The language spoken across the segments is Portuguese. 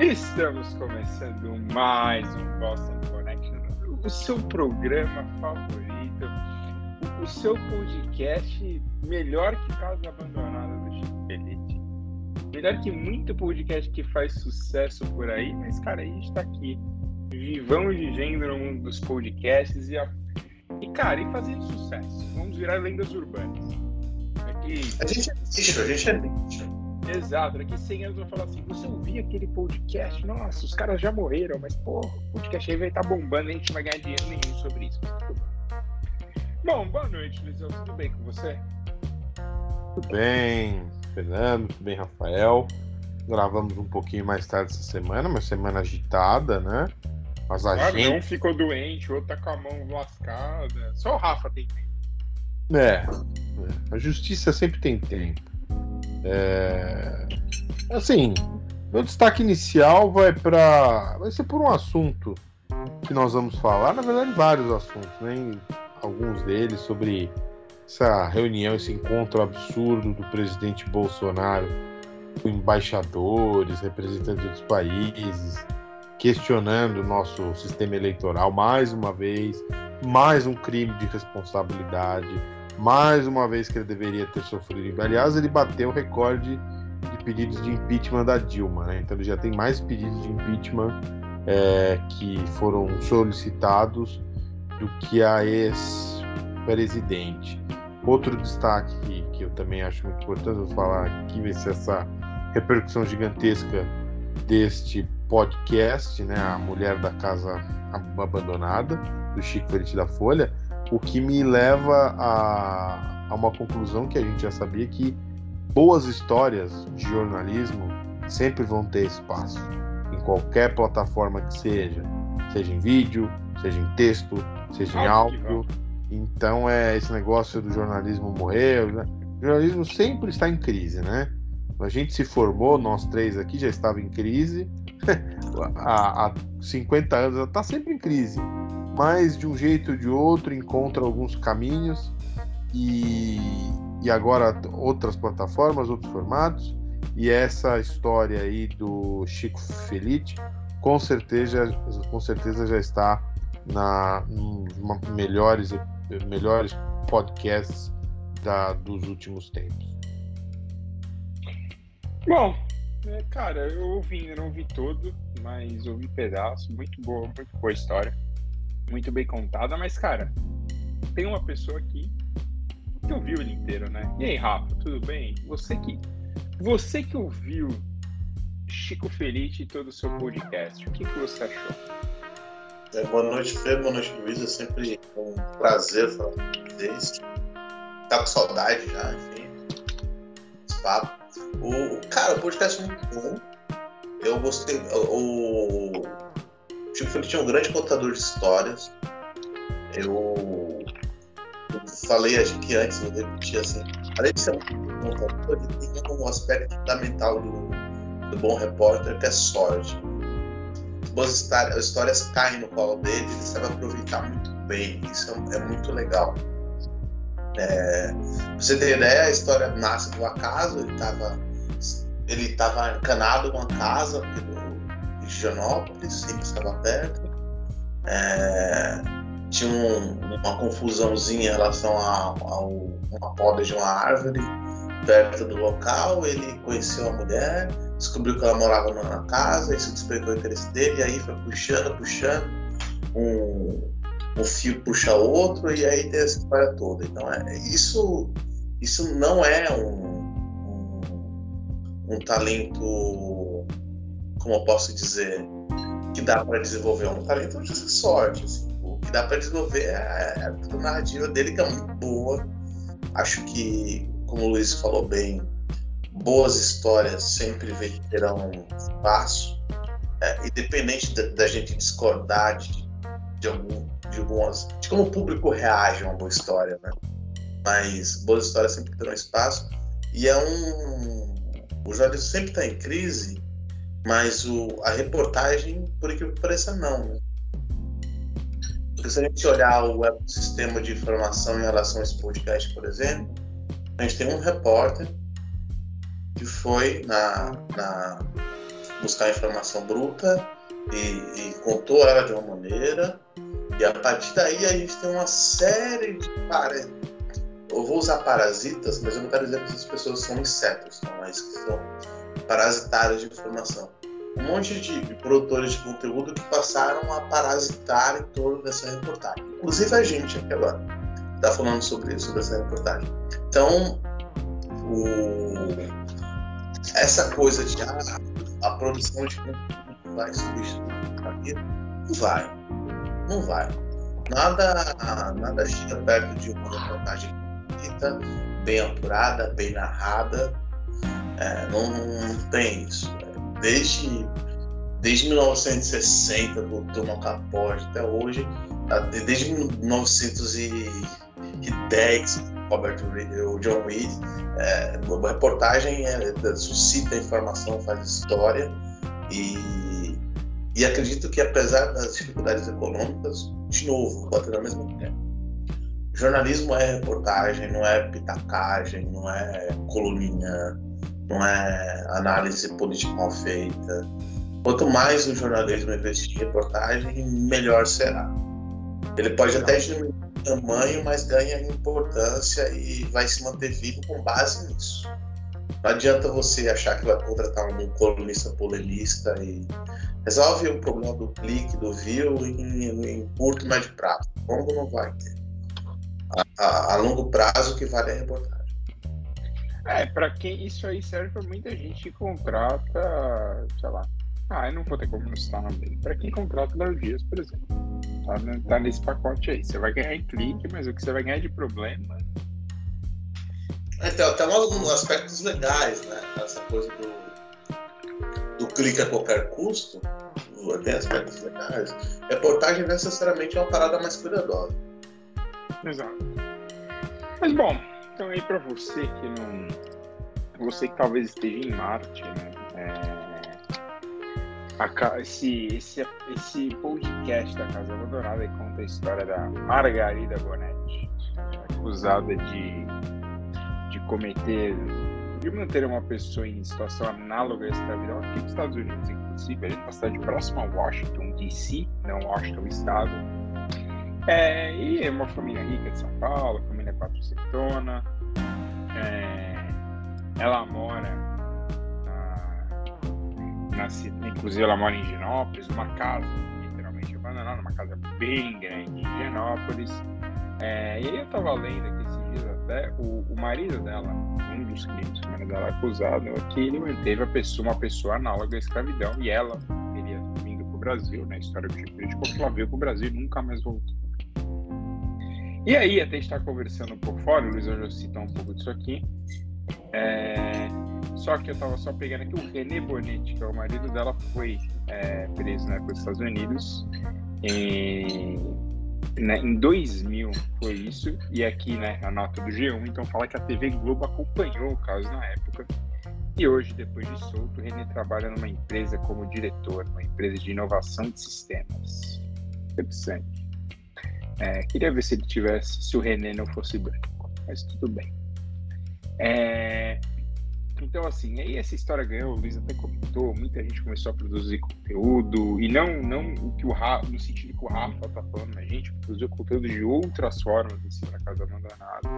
Estamos começando mais um Boston Connection, o seu programa favorito, o seu podcast melhor que Casa Abandonada do Chico Felice. Melhor que muito podcast que faz sucesso por aí, mas cara, a gente tá aqui, vivamos vivendo no mundo dos podcasts e, a... e cara, e fazendo sucesso. Vamos virar lendas urbanas. Aqui... A gente é bicho, a gente é bicho. Exato, daqui 100 anos vão falar assim: você ouvia aquele podcast? Nossa, os caras já morreram, mas pô, o podcast aí vai estar tá bombando a gente não vai ganhar dinheiro nenhum sobre isso. Bom, boa noite, Luizão. Tudo bem com você? Tudo bem, Fernando, tudo bem, Rafael. Gravamos um pouquinho mais tarde essa semana, uma semana agitada, né? Mas a gente. Um ficou doente, o outro tá com a mão lascada. Só o Rafa tem tempo. É, a justiça sempre tem tempo. É... Assim, meu destaque inicial vai para. Vai ser por um assunto que nós vamos falar, na verdade, vários assuntos, né? Alguns deles sobre essa reunião, esse encontro absurdo do presidente Bolsonaro com embaixadores, representantes dos países, questionando o nosso sistema eleitoral mais uma vez, mais um crime de responsabilidade mais uma vez que ele deveria ter sofrido. Aliás, ele bateu o recorde de pedidos de impeachment da Dilma, né? Então ele já tem mais pedidos de impeachment é, que foram solicitados do que a ex-presidente. Outro destaque que, que, eu também acho muito importante vou falar aqui vai ser essa repercussão gigantesca deste podcast, né? A Mulher da Casa Abandonada, do Chico Feliz da Folha o que me leva a, a uma conclusão que a gente já sabia que boas histórias de jornalismo sempre vão ter espaço em qualquer plataforma que seja, seja em vídeo, seja em texto, seja em áudio. Então é esse negócio do jornalismo morreu, né? O jornalismo sempre está em crise, né? A gente se formou, nós três aqui já estava em crise. há, há 50 anos está sempre em crise mas de um jeito ou de outro encontra alguns caminhos e, e agora outras plataformas, outros formatos. E essa história aí do Chico Felice com certeza, com certeza já está na nos melhores, melhores podcasts da, dos últimos tempos. Bom, é, cara, eu ouvi, não ouvi todo, mas ouvi pedaço, muito boa, muito boa história muito bem contada, mas, cara, tem uma pessoa aqui que ouviu ele inteiro, né? E aí, Rafa, tudo bem? Você que, você que ouviu Chico Feliz e todo o seu podcast, o que, que você achou? É, boa noite, Fê, boa noite, Luiz. É sempre um prazer falar com vocês. Tá com saudade já, enfim. Esse papo. O, cara, o podcast é muito bom. Eu gostei. O, Chico Feliz tinha um grande contador de histórias. Eu, eu falei, acho que antes, eu repetir assim, além de ser um contador, ele tem um aspecto fundamental do, do bom repórter, que é sorte. As boas histórias, histórias caem no colo dele, ele sabe aproveitar muito bem, isso é, é muito legal. É, você ter ideia, a história nasce do acaso, ele estava ele tava encanado numa casa pelo Higienópolis, sempre estava perto. É, tinha um, uma confusãozinha em relação a, a, uma poda de uma árvore perto do local. Ele conheceu a mulher, descobriu que ela morava na casa, isso despertou o interesse dele, e aí foi puxando, puxando, um, um fio puxa outro, e aí tem essa história toda. Então, é, isso, isso não é um, um, um talento como eu posso dizer, que dá para desenvolver um talento de sorte. Assim. O que dá para desenvolver é, é a narrativa dele, que é muito boa. Acho que, como o Luiz falou bem, boas histórias sempre terão espaço, é, independente da, da, gente discordar de, de, algum, de algumas. de como o público reage a uma boa história, né? Mas boas histórias sempre terão espaço. E é um. O jornalismo sempre está em crise mas o, a reportagem, por que pareça, não. Né? Porque se a gente olhar o sistema de informação em relação a esse podcast, por exemplo, a gente tem um repórter que foi na, na buscar informação bruta e, e contou ela de uma maneira. E a partir daí a gente tem uma série de para... Eu vou usar parasitas, mas eu não quero dizer que essas pessoas são insetos, não, mas que são parasitários de informação. Um monte de produtores de conteúdo que passaram a parasitar em torno dessa reportagem. Inclusive a gente aqui agora está falando sobre isso, sobre essa reportagem. Então, o... essa coisa de ah, a produção de conteúdo vai substituir não vai. Não vai. Nada, nada chega perto de uma reportagem bonita, bem apurada, bem narrada. É, não, não, tem isso. Desde, desde 1960, do Truman Capote até hoje, desde 1910, Robert o John Reed, é, a reportagem é, suscita informação, faz história e, e acredito que apesar das dificuldades econômicas, de novo, batendo ao mesmo tempo, jornalismo é reportagem, não é pitacagem, não é coluninha, não é análise política mal feita. Quanto mais o jornalismo investir em reportagem, melhor será. Ele pode até diminuir tamanho, mas ganha importância e vai se manter vivo com base nisso. Não adianta você achar que vai contratar um colunista polemista e resolve o problema do clique, do view em, em curto médio prazo. Longo não vai ter. A, a, a longo prazo que vale a reportagem. É, para quem isso aí serve para muita gente que contrata, sei lá. Ah, eu não vou ter como não citar o nome dele. Para quem contrata Léo Dias, por exemplo. Tá, tá nesse pacote aí. Você vai ganhar em clique, mas o que você vai ganhar de problema. É, tem, tem alguns aspectos legais, né? Essa coisa do, do clique a qualquer custo. Tem aspectos legais. Reportagem necessariamente é uma parada mais cuidadosa. Exato. Mas bom, então aí para você que não. Você que talvez esteja em Marte, né? É esse, esse, esse podcast da Casa Abandonada conta a história da Margarida Bonetti, acusada de, de cometer, de manter uma pessoa em situação análoga à escravidão aqui nos Estados Unidos, inclusive, ali na cidade próxima a Washington, D.C., não Washington, Estado. É, e é uma família rica de São Paulo, família quatrocentona. É, ela mora na, inclusive ela mora em Genópolis, uma casa literalmente abandonada, uma casa bem grande em Genópolis. É, e aí eu tava lendo aqui esses dias até, o, o marido dela, um dos crimes que o marido dela é acusado, é que ele manteve a pessoa, uma pessoa análoga à escravidão e ela teria vindo para o Brasil, né? A história do Chico como ela veio para o Brasil e nunca mais voltou. E aí, até estar conversando por fora, o Luiz já citou um pouco disso aqui. É, só que eu tava só pegando aqui o René Bonetti, que é o marido dela, foi é, preso né, os Estados Unidos. E, né, em 2000 foi isso. E aqui né, a nota do G1, então fala que a TV Globo acompanhou o caso na época. E hoje, depois de solto, o René trabalha numa empresa como diretor, uma empresa de inovação de sistemas. Interessante. É, queria ver se ele tivesse, se o René não fosse branco, mas tudo bem. É, então, assim, aí essa história ganhou, o Luiz até comentou, muita gente começou a produzir conteúdo, e não, não o que o Rafa, no sentido que o Rafa tá falando, a gente produziu conteúdo de outras formas cima da Casa Abandonada.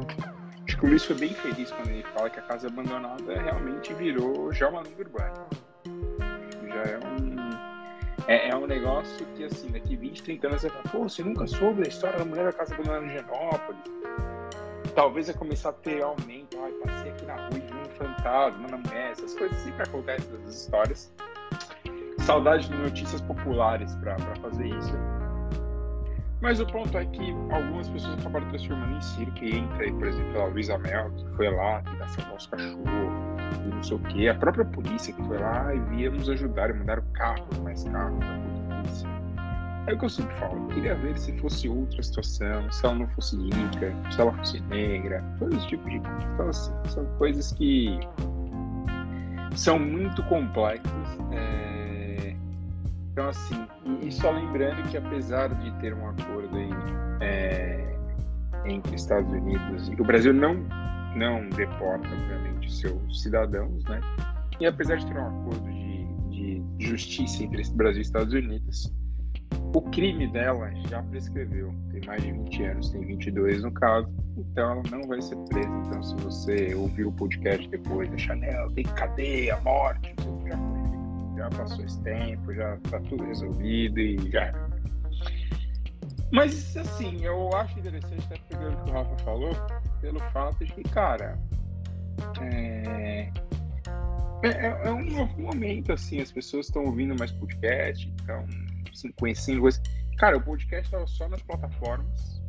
Acho que o Luiz foi bem feliz quando ele fala que a Casa Abandonada realmente virou já uma lenda urbana. É um. É, um negócio que, assim, daqui 20, 30 anos você fala, pô, você nunca soube da história da mulher da Casa Abandonada em Genópolis? Talvez vai começar a ter aumento, ai, passei aqui na rua e fantasma na mulher, essas coisas sempre acontecem nessas histórias. Saudade de notícias populares para fazer isso. Mas o ponto é que algumas pessoas acabaram transformando em circo. E entra por exemplo, a Luísa Mel, que foi lá tentar salvar os cachorros, e não sei o quê. A própria polícia que foi lá e via nos ajudar mandaram carros, mais carros da polícia. É o que eu sempre falo. Eu queria ver se fosse outra situação, se ela não fosse rica, se ela fosse negra, todo esse tipo de coisa. Então, assim, são coisas que são muito complexas. É... Então, assim, e, só lembrando que apesar de ter um acordo aí, é... entre Estados Unidos e o Brasil não, não deporta, obviamente, seus cidadãos, né? E apesar de ter um acordo de, de justiça entre Brasil e Estados Unidos. O crime dela já prescreveu, tem mais de 20 anos, tem 22 no caso, então ela não vai ser presa. Então, se você ouvir o podcast depois, da Chanel, tem cadeia, morte, já, já passou esse tempo, já tá tudo resolvido e já. Mas, assim, eu acho interessante, até pegando o que o Rafa falou, pelo fato de que, cara, é, é, é, um novo momento, assim, as pessoas estão ouvindo mais podcast, estão assim, conhecendo coisas. Cara, o podcast estava só nas plataformas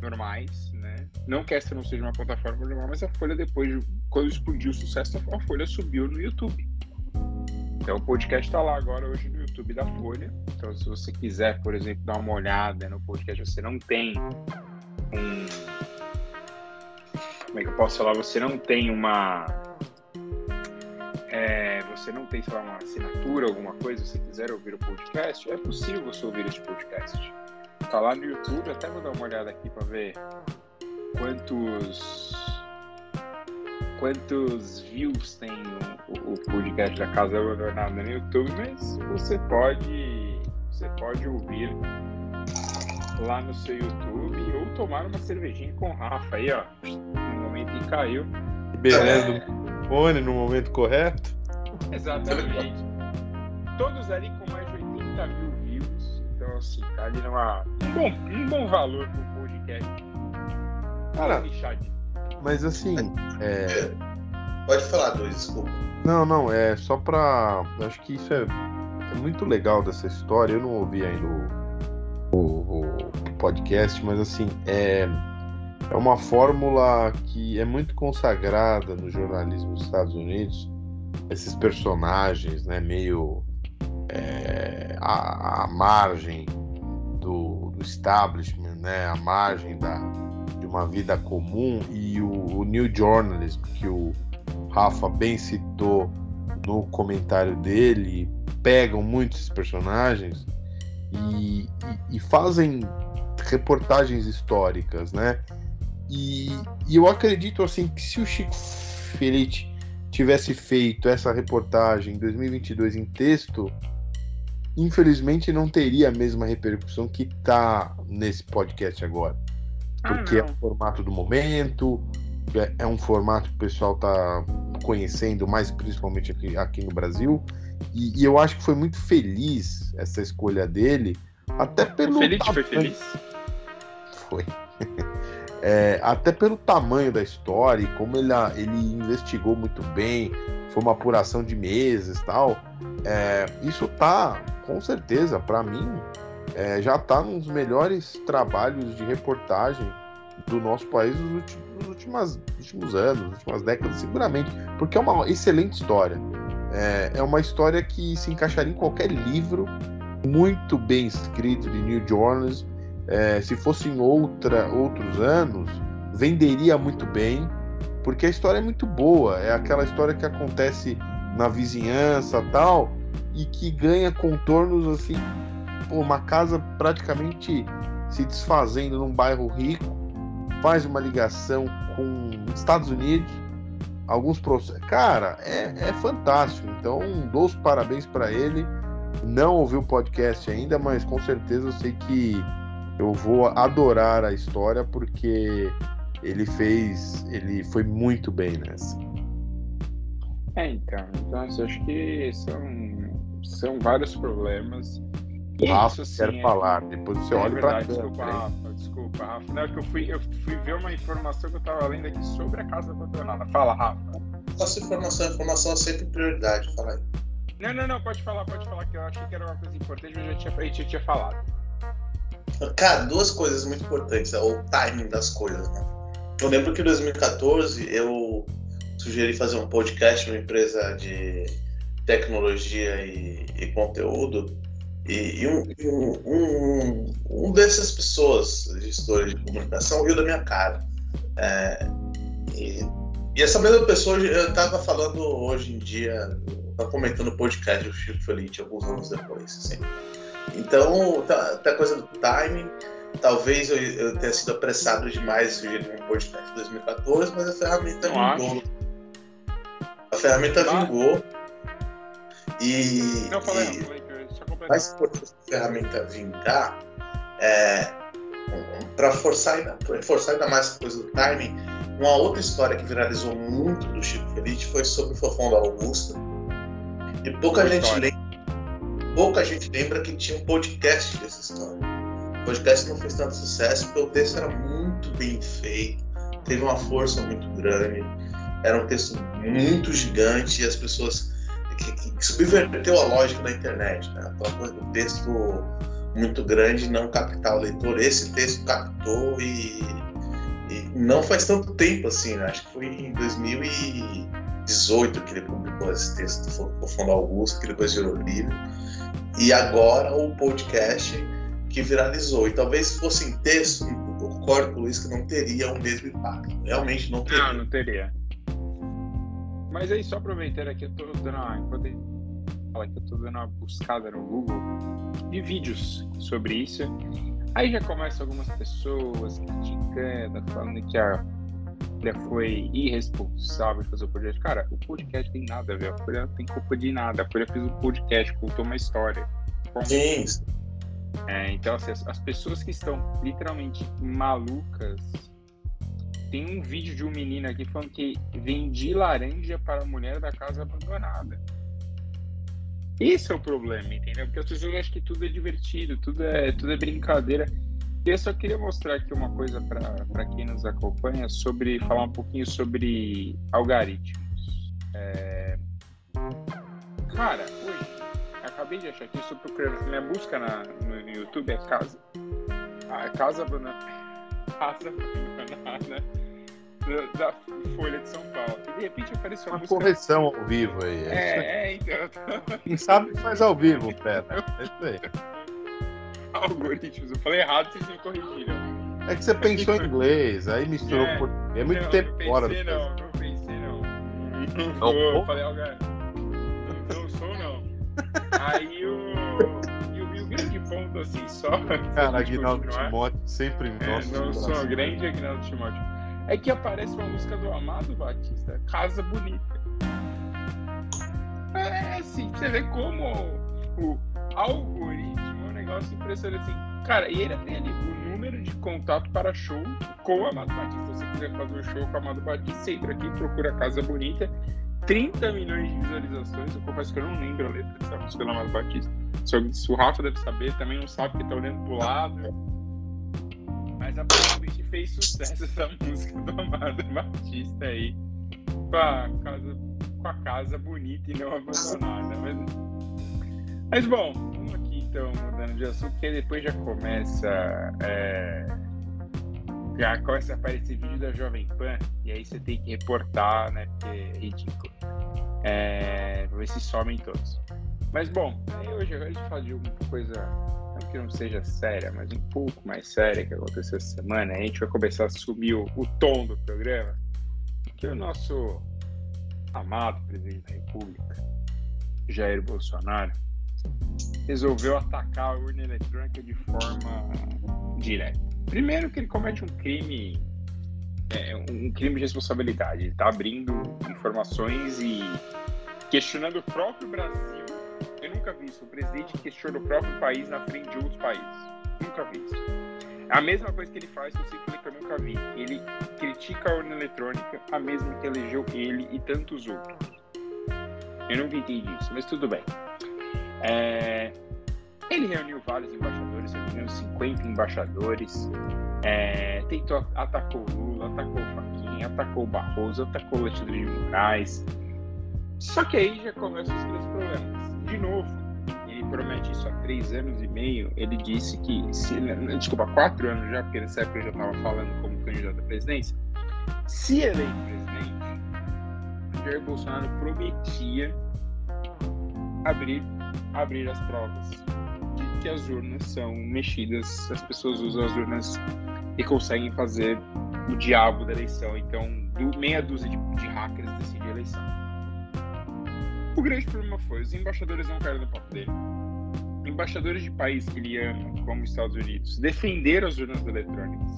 normais, né? Não que essa não seja uma plataforma normal, mas a Folha depois, quando explodiu o sucesso, a Folha subiu no YouTube. Então o podcast está lá agora hoje no YouTube da Folha. Então se você quiser, por exemplo, dar uma olhada no podcast, você não tem um como é que eu posso falar? Você não tem uma é, você não tem, sei lá, uma assinatura, alguma coisa, se quiser ouvir o podcast, é possível você ouvir este podcast. Tá lá no YouTube, até vou dar uma olhada aqui para ver quantos quantos views tem o, podcast da Casa Abandonada no YouTube, mas você pode você pode ouvir lá no seu YouTube ou tomar uma cervejinha com o Rafa aí, ó. No momento que caiu. Beleza fone no momento correto. Exatamente. Todos ali com mais de 80 mil views. Então, assim, tá ali numa, um, bom, um bom valor pro podcast. Cara, mas assim. É... Pode falar, dois, desculpa. Não, não, é só pra. Acho que isso é, é muito legal dessa história. Eu não ouvi ainda o, o, o podcast, mas assim, é é uma fórmula que é muito consagrada no jornalismo dos Estados Unidos. Esses personagens, né, meio é, à, margem do, do, establishment, né, à margem da, de uma vida comum e o, o New Journalism que o Rafa bem citou no comentário dele pegam muitos personagens e, e, e fazem reportagens históricas, né? E, e, eu acredito assim que se o Chico Felice tivesse feito essa reportagem em 2022 em texto, infelizmente não teria a mesma repercussão que está nesse podcast agora. Ah, Porque ah, é o formato do momento, é, é, um formato que o pessoal está conhecendo mais principalmente aqui, aqui no Brasil. E, e, eu acho que foi muito feliz essa escolha dele, até pelo. Feliz, foi feliz? Foi. é, até pelo tamanho da história e como ele, ele investigou muito bem, foi uma apuração de meses tal. É, isso tá, com certeza, para mim, é, já tá nos melhores trabalhos de reportagem do nosso país nos últimos, nos últimos, últimos anos, nas últimas décadas, seguramente, porque é uma excelente história. É, é uma história que se encaixaria em qualquer livro, muito bem escrito de New Journalism, é, se fosse em outra, outros anos, venderia muito bem, porque a história é muito boa. É aquela história que acontece na vizinhança tal, e que ganha contornos assim, uma casa praticamente se desfazendo num bairro rico, faz uma ligação com Estados Unidos, alguns processos. Cara, é, é fantástico. Então, dou os parabéns para ele. Não ouvi o podcast ainda, mas com certeza eu sei que eu vou adorar a história porque ele fez, ele foi muito bem nessa. É, então, então acho que são, são vários problemas. O Rafa quer é... falar, depois você é olha para Desculpa, Rafa, desculpa, Rafa. Não, é que eu fui, eu fui ver uma informação que eu estava lendo aqui sobre a casa abandonada. Fala, Rafa. Essa informação, informação é sempre prioridade, fala aí. Não, não, não, pode falar, pode falar, que eu achei que era uma coisa importante, mas já tinha, a gente já tinha falado. Cara, duas coisas muito importantes, é o timing das coisas, né? Eu lembro que em 2014 eu sugeri fazer um podcast numa empresa de tecnologia e, e conteúdo e, e um, um, um, dessas pessoas, gestores de comunicação, riu da minha cara. É, e, e, essa mesma pessoa eu estava falando hoje em dia, estava comentando o podcast do Chico Felice alguns anos depois. Assim. Então, tá, tá coisa do timing. Talvez eu, eu, tenha sido apressado demais sugerir um podcast em 2014, mas a ferramenta Não vingou. Acho. A ferramenta vingou. E, Não, falei, e não, falei, importante a ferramenta vingar é para forçar, ainda- forçar ainda mais a coisa do timing. Uma outra história que viralizou muito do Chico Feliz foi sobre o Fofão da Augusta. E pouca gente história. lembra, pouca gente lembra que tinha um podcast dessa história. O podcast não fez tanto sucesso porque o texto era muito bem feito, teve uma força muito grande, era um texto muito gigante e as pessoas que, que- subverteu a lógica da internet, né? Aquela coisa do texto muito grande não captar o leitor. Esse texto captou e, e não faz tanto tempo assim, né? Acho que foi em 2018 que ele publicou esse texto do Fundo Augusto, que depois virou livro. E agora o podcast que viralizou. E talvez se fosse em texto, eu concordo com o Luiz que não teria o mesmo impacto. Realmente não teria. Não, não teria. Mas aí, só aproveitando aqui, eu tô dando uma. Enquanto fala que eu tô dando uma buscada no Google de vídeos sobre isso. Aí já começam algumas pessoas criticando, falando que a Folha foi irresponsável de fazer o podcast. Cara, o podcast tem nada a ver. A Folha não tem culpa de nada. A Folha fez um podcast, contou uma história. Sim, É, então, assim, as, as pessoas que estão literalmente malucas. Tem um vídeo de um menino aqui falando que vendi laranja para a mulher da casa abandonada. Esse é o problema, entendeu? Porque as pessoas acham que tudo é divertido, tudo é, tudo é brincadeira. Eu só queria mostrar aqui uma coisa para quem nos acompanha sobre falar um pouquinho sobre algoritmos. É, Cara, hoje acabei de achar aqui, estou procurando. Minha busca na, no YouTube é casa. Ah, casa abandonada. Casa abandonada da, da Folha de São Paulo. E de repente apareceu uma, Uma música. correção ao vivo aí. É. É, então. eu Quem sabe faz ao vivo, Pera. É isso aí. Algoritmos. Eu falei errado, vocês me corrigiram. É que você pensou em inglês, aí misturou É. português. É muito não, tempo não fora. pensei, do não, não pensei, não. Não Não vou. vou? Falei, ó, cara, não, não sou, não. Aí o. E o, grande ponto, assim, só. Cara, Aguinaldo Timóteo sempre em É, nosso não sou grande Agnaldo Timóteo. É que aparece uma música do Amado Batista, Casa Bonita. É assim, você vê como o algoritmo é um negócio impressionante assim. Cara, e ele tem ali o número de contato para show com o Amado Batista. Se você quiser fazer um show com o Amado Batista, entra aqui, procura Casa Bonita. 30 milhões de visualizações. Eu confesso que eu não lembro a letra dessa música do Amado Batista. Se, o Rafa deve saber, também não sabe porque tá olhando pro lado. Mas aparentemente fez sucesso essa música do Amado Batista aí. Com a casa, com a casa bonita e não abandonada. Mas, mas bom, vamos aqui então mudando de assunto, porque depois já começa. é, já começa a aparecer vídeo da Jovem Pan, e aí você tem que reportar, né? Porque é ridículo. É, pra ver se somem todos. Mas bom, aí hoje agora a gente fala de uma coisa que não seja séria, mas um pouco mais séria que aconteceu essa semana. A gente vai começar a assumir o, o tom do programa, que o nosso amado presidente da República, Jair Bolsonaro, resolveu atacar a urna eletrônica de forma direta. Primeiro que ele comete um crime, é, um crime de responsabilidade. Ele está abrindo informações e questionando o próprio Brasil. Nunca vi isso. O presidente questiona o próprio país na frente de outros países. Nunca vi isso. A mesma coisa que ele faz, que eu sei que eu nunca vi. Ele critica a urna eletrônica, a mesma que elegeu ele e tantos outros. Eu nunca entendi isso, mas tudo bem. É, Ele reuniu vários embaixadores, reuniu 50 embaixadores, é, tentou, atacou o Lula, atacou o Faquinha, atacou o Barroso, atacou o Alexandre de Moraes. Só que aí já começam os grandes problemas. De novo, ele promete isso há três anos e meio. Ele disse que, se, desculpa, quatro anos já, porque nessa época ele já estava falando como candidato à presidência. Se eleito presidente, Jair Bolsonaro prometia abrir, abrir as provas de que as urnas são mexidas, as pessoas usam as urnas e conseguem fazer o diabo da eleição. Então, do, meia dúzia de, de hackers decide a eleição. O grande problema foi, os embaixadores não caíram no papo dele. Embaixadores de países que ele ama, como os Estados Unidos, defenderam as urnas eletrônicas.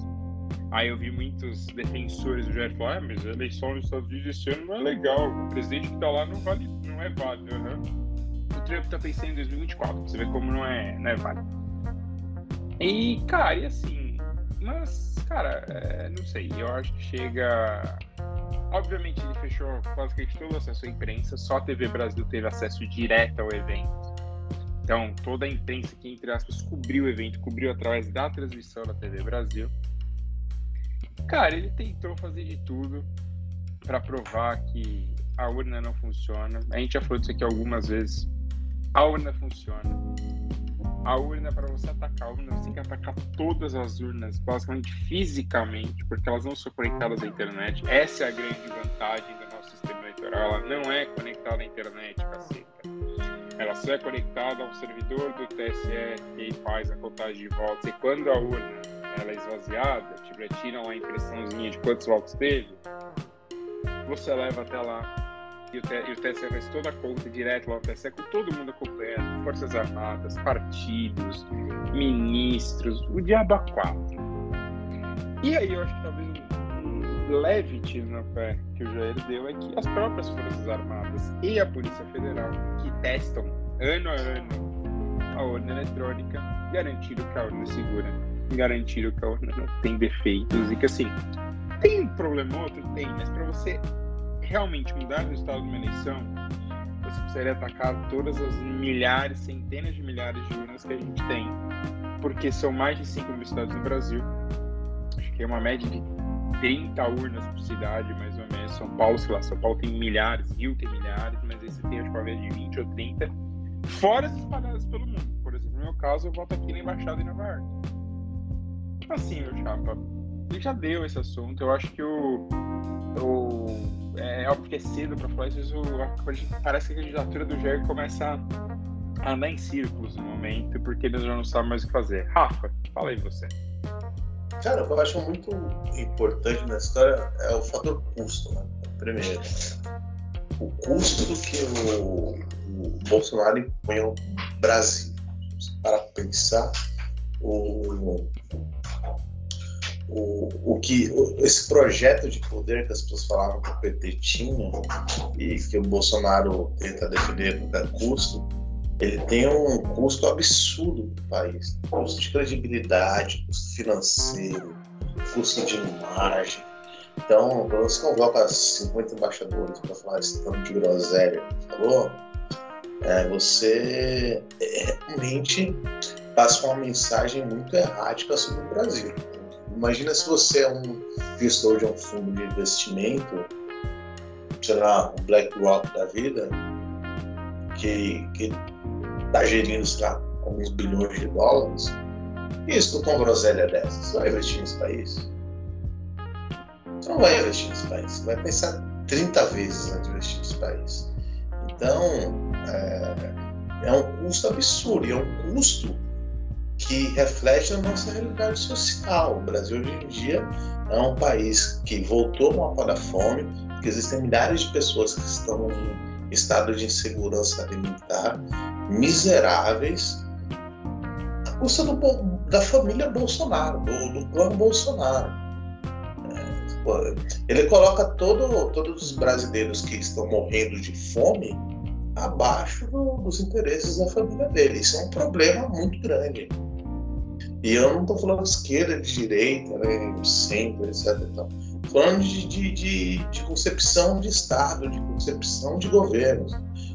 Aí eu vi muitos defensores do Jair falar, ah, mas a eleição nos Estados Unidos esse ano não é legal. O presidente que tá lá não, vale, não é válido. Uhum. Trump tá pensando em 2024. Você vê como não é, não é válido. E, cara, e assim, mas, cara, é, não sei, eu acho que chega. Obviamente, ele fechou quase que todo o acesso à imprensa, só a TV Brasil teve acesso direto ao evento. Então, toda a imprensa que, entre aspas, cobriu o evento, cobriu através da transmissão da TV Brasil. Cara, ele tentou fazer de tudo para provar que a urna não funciona. A gente já falou disso aqui algumas vezes. A urna funciona. A urna, para você atacar a urna, você tem que atacar todas as urnas, basicamente fisicamente, porque elas não são conectadas à internet. Essa é a grande vantagem do nosso sistema eleitoral. Ela não é conectada à internet, caceta. Ela só é conectada ao servidor do TSE que faz a contagem de votos. E quando a urna ela é esvaziada, tipo, tiram a impressãozinha de quantos votos teve, você leva até lá e o, TSE faz toda a conta direto lá no TSE com todo mundo acompanhando, Forças Armadas, partidos, ministros, o diabo a quatro. E aí eu acho que talvez um leve tiro na pé que o Jair deu é que as próprias Forças Armadas e a Polícia Federal, que testam ano a ano a urna eletrônica, garantiram que a urna é segura, garantiram que a urna não tem defeitos e que assim, tem um problema outro? Tem, mas para você realmente mudar o resultado de uma eleição, você precisaria atacar todas as milhares, centenas de milhares de urnas que a gente tem, porque são mais de 5 mil cidades no Brasil. Acho que é uma média de 30 urnas por cidade, mais ou menos. São Paulo, sei lá, São Paulo tem milhares, Rio tem milhares, mas esse tem acho que uma média de 20 ou 30, fora as espalhadas pelo mundo. Por exemplo, no meu caso, eu voto aqui na Embaixada em Nova York. Assim, meu chapa, ele já deu esse assunto. Eu acho que o, o é óbvio que é cedo para falar isso, parece que a candidatura do Jair começa a andar em círculos no momento, porque eles já não sabem mais o que fazer. Rafa, fala aí você. Cara, o eu acho muito importante nessa história é o fator custo, né? Primeiro, o custo que o, o Bolsonaro impõe ao Brasil. Para pensar, o, o, o que o, esse projeto de poder que as pessoas falavam que o PT tinha e que o Bolsonaro tenta defender a custo, ele tem um custo absurdo para o país. Custo de credibilidade, custo financeiro, custo de imagem. Então, quando você convoca 50 embaixadores para falar esse tanto de groselha falou, é, você realmente passa uma mensagem muito errática sobre o Brasil. Imagina se você é um gestor de um fundo de investimento, sei lá, um BlackRock da vida, que está gerindo, lá, alguns bilhões de dólares, e escuta uma groselha dessa, você vai investir nesse país? Você não vai investir nesse país, você vai pensar 30 vezes antes de investir nesse país. Então, é, é um custo absurdo, e é um custo que reflete a nossa realidade social. O Brasil hoje em dia é um país que voltou no mapa da fome, que existem milhares de pessoas que estão em estado de insegurança alimentar, miseráveis, a custa do, da família Bolsonaro, do, do plano Bolsonaro. É, ele coloca todo, todos os brasileiros que estão morrendo de fome abaixo do, dos interesses da família dele. Isso é um problema muito grande. E eu não estou falando de esquerda, de direita, né, centro, etc. Estou falando de, de, de, de, concepção de Estado, de concepção de governos.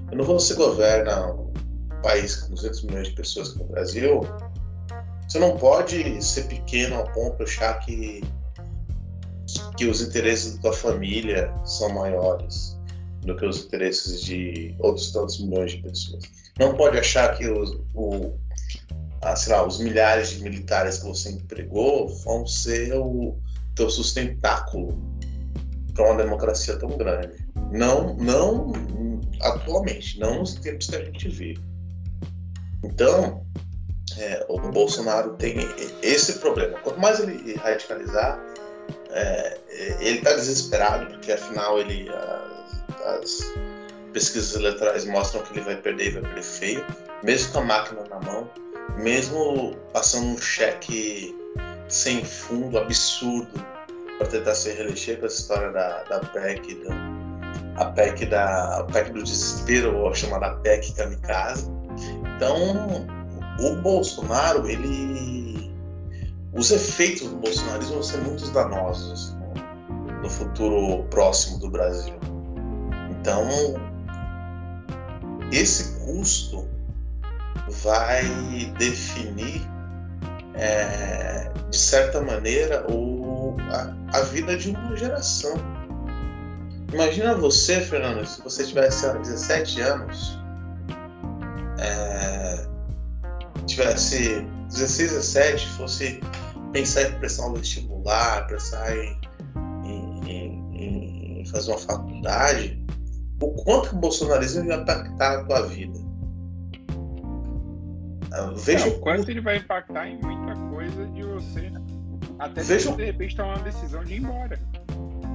Quando você governa um país com 200 milhões de pessoas como o Brasil, você não pode ser pequeno ao ponto de achar que, que os interesses da tua família são maiores do que os interesses de outros tantos milhões de pessoas. Não pode achar que os, o, ah, lá, os milhares de militares que você empregou vão ser o teu sustentáculo para uma democracia tão grande. Não, não atualmente, não nos tempos que a gente vive. Então, é, o Bolsonaro tem esse problema. Quanto mais ele radicalizar, é, ele está desesperado, porque afinal ele as, as, pesquisas eleitorais mostram que ele vai perder e vai perder feio, mesmo com a máquina na mão mesmo passando um cheque sem fundo absurdo para tentar se reeleger com essa história da, da PEC, do, a PEC, da, a PEC do desespero, ou a chamada PEC Kamikaze. Então, o Bolsonaro, ele. Os efeitos do bolsonarismo vão ser muito danosos no, no futuro próximo do Brasil. Então, esse custo vai definir, é, de certa maneira, o, a, a, vida de uma geração. Imagina você, Fernando, se você tivesse 17 anos, é, tivesse 16, 17, fosse pensar em prestar um vestibular, pensar em, em, em, em fazer uma faculdade, o quanto o bolsonarismo vai impactar a tua vida? Veja o quanto ele vai impactar em muita coisa de você. Até veja... de repente tomar uma decisão de ir embora.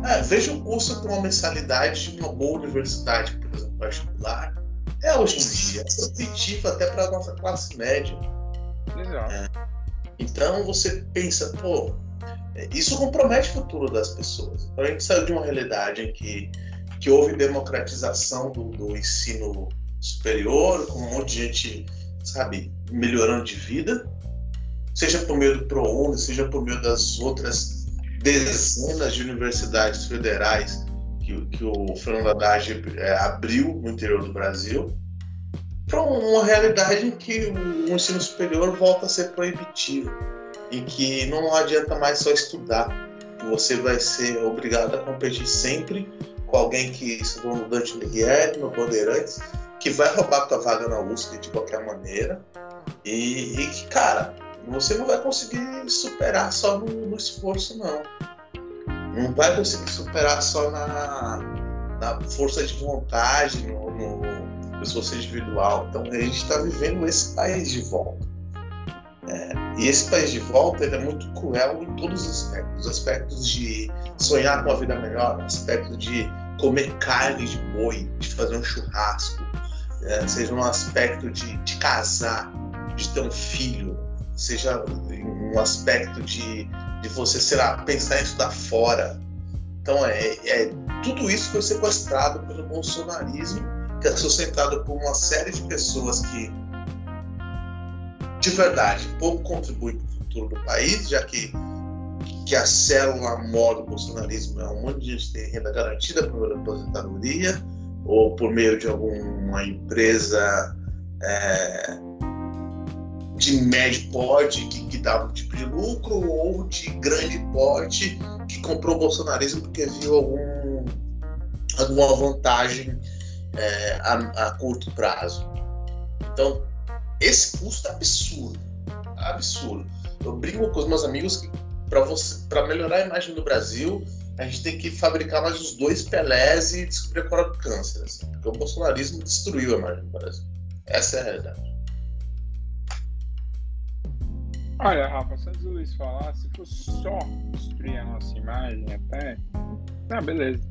É, veja o custo de uma mensalidade de uma boa universidade, por exemplo, particular. É hoje em dia, é proibitivo até para a nossa classe média. Exato. É. Então você pensa, pô, isso compromete o futuro das pessoas. Então a gente saiu de uma realidade em que, que houve democratização do, do ensino superior, com um monte de gente, sabe, melhorando de vida, seja por meio do ProUni, seja por meio das outras dezenas de universidades federais que, que o Fernando Haddad é, abriu no interior do Brasil, para uma realidade em que o ensino superior volta a ser proibitivo, em que não adianta mais só estudar, você vai ser obrigado a competir sempre com alguém que estudou no Dante Alighieri, no Bandeirantes, que vai roubar tua vaga na USP de qualquer maneira, e, e que, cara, você não vai conseguir superar só no, no, esforço, não. Não vai conseguir superar só na, na força de vontade, no, no esforço individual. Então a gente está vivendo esse país de volta. É, e esse país de volta é muito cruel em todos os aspectos. Aspectos de sonhar com uma vida melhor, aspecto de comer carne de boi, de fazer um churrasco, é, seja um aspecto de, de casar, de ter um filho, seja um aspecto de, de você, lá, pensar em estudar fora. Então, é, é, tudo isso foi sequestrado pelo bolsonarismo, que é sustentado por uma série de pessoas que, de verdade, pouco contribuem para o futuro do país, já que, que a célula mor do bolsonarismo é um monte de gente tem renda garantida por aposentadoria ou por meio de alguma empresa é, de médio porte que, que dava um tipo de lucro ou de grande porte que comprou o bolsonarismo porque viu algum, alguma vantagem é, a, a, curto prazo. Então, esse custo é absurdo. Absurdo. Eu brinco com os meus amigos que para melhorar a imagem do Brasil, a gente tem que fabricar mais os dois Pelés e descobrir a cura do câncer. Assim, porque o bolsonarismo destruiu a imagem do Brasil. Essa é a realidade. Olha, Rafa, se o Luiz falar, se for só destruir a nossa imagem até. Ah, beleza.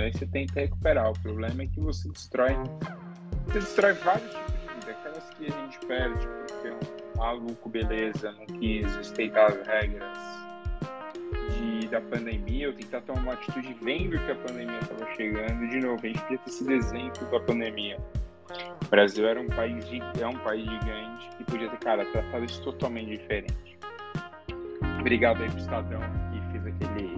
Aí você tenta recuperar. O problema é que você destrói. Você destrói vários tipos de vida. Aquelas que a gente perde, porque um maluco, beleza, não quis respeitar as regras de, da pandemia, ou tentar tomar uma atitude vendo que a pandemia estava chegando. De novo, a gente podia ter sido exemplo da pandemia. O Brasil era um país é um país gigante que podia ter, cara, tratado isso totalmente diferente. Obrigado aí pro Estadão que fez aquele,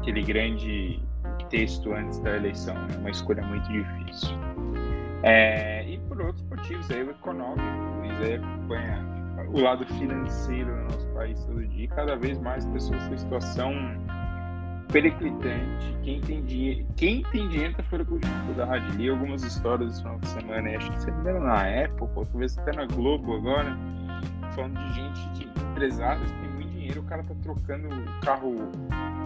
aquele grande texto antes da eleição, né? uma escolha muito difícil. É, e por outros motivos aí, o econômico, o Luiz aí acompanha o lado financeiro do nosso país todo dia, cada vez mais pessoas em situação periclitante. Quem tem dinheiro, quem tem dinheiro tá fora com dificuldade. Li algumas histórias esse final de semana, acho que você lembra na época, ou talvez até na Globo agora, falando de gente, de empresários que tem muito dinheiro, o cara tá trocando carro,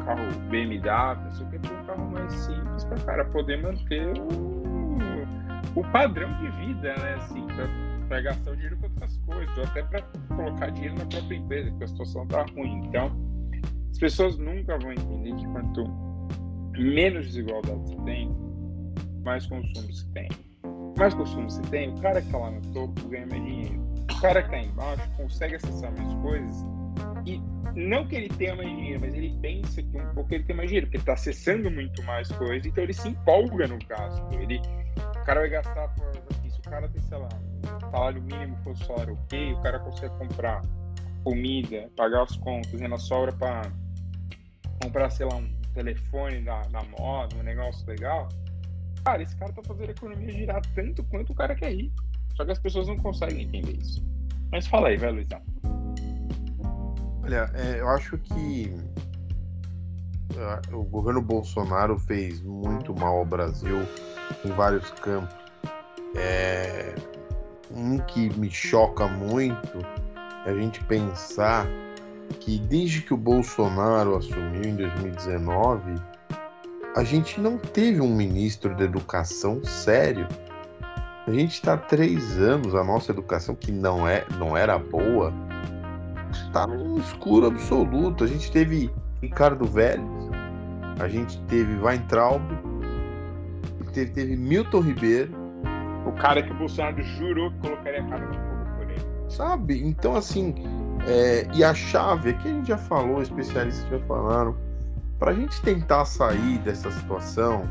carro BMW, não sei o que, um carro mais simples para cara poder manter o, o padrão de vida, né? Assim, para gastar o dinheiro com outras coisas, ou até para colocar dinheiro na própria empresa, porque a situação tá ruim. Então, as pessoas nunca vão entender que quanto menos desigualdade você tem, mais consumo você tem. Mais consumo você tem, o cara que está lá no topo ganha mais dinheiro. O cara que está embaixo consegue acessar mais coisas e não que ele tenha mais dinheiro, mas ele pensa que um pouco ele tem mais dinheiro, porque ele está acessando muito mais coisas, então ele se empolga no gasto. Ele, o cara vai gastar, o cara tem, sei lá, salário mínimo salário ok, o cara consegue comprar comida, pagar as contas, na sobra para comprar, sei lá, um telefone da, da moda, um negócio legal, cara, esse cara tá fazendo a economia girar tanto quanto o cara que é rico. Só que as pessoas não conseguem entender isso. Mas fala aí, vai, Luizão. Olha, é, eu acho que o governo Bolsonaro fez muito mal ao Brasil em vários campos. É, um que me choca muito é a gente pensar que desde que o Bolsonaro assumiu em 2019, a gente não teve um ministro da educação sério. A gente está três anos, a nossa educação, que não, é, não era boa, está num escuro absoluto. A gente teve Ricardo Vélez, a gente teve Weintraub, teve, teve Milton Ribeiro. O cara que o Bolsonaro jurou que colocaria a cara no fogo por ele. Sabe? Então, assim, é, e a chave, aqui a gente já falou, especialistas já falaram, para a gente tentar sair dessa situação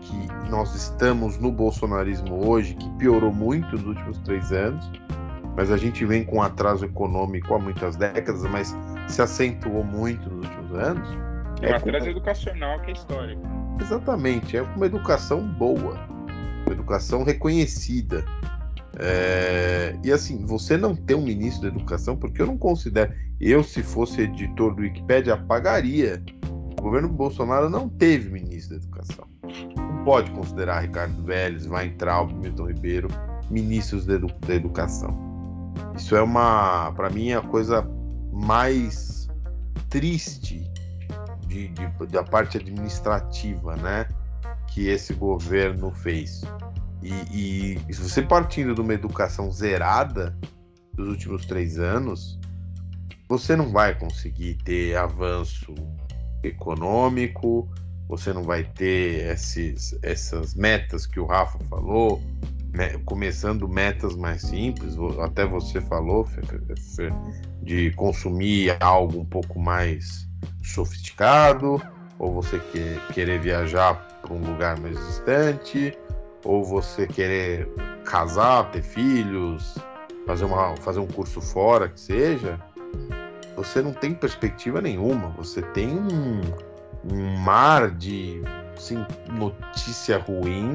que nós estamos no bolsonarismo hoje, que piorou muito nos últimos três anos, mas a gente vem com um atraso econômico há muitas décadas, mas se acentuou muito nos últimos anos. É, é um atraso com... educacional que é histórico. Exatamente, é uma educação boa, educação reconhecida. É... E assim, você não tem um ministro da educação, porque eu não considero. Eu, se fosse editor do Wikipedia, apagaria. O governo Bolsonaro não teve ministro da educação. Não pode considerar Ricardo Vélez, Weintraub, Milton Ribeiro ministros da, edu da educação. Isso é uma, para mim, a coisa mais triste de, de, da parte administrativa, né, que esse governo fez. E, e se você partindo de uma educação zerada dos últimos três anos, você não vai conseguir ter avanço econômico, você não vai ter esses, essas metas que o Rafa falou, começando metas mais simples, até você falou, de consumir algo um pouco mais sofisticado, ou você querer viajar para um lugar mais distante, ou você querer casar, ter filhos, fazer, uma, fazer um curso fora, que seja, você não tem perspectiva nenhuma, você tem um, um mar de assim, notícia ruim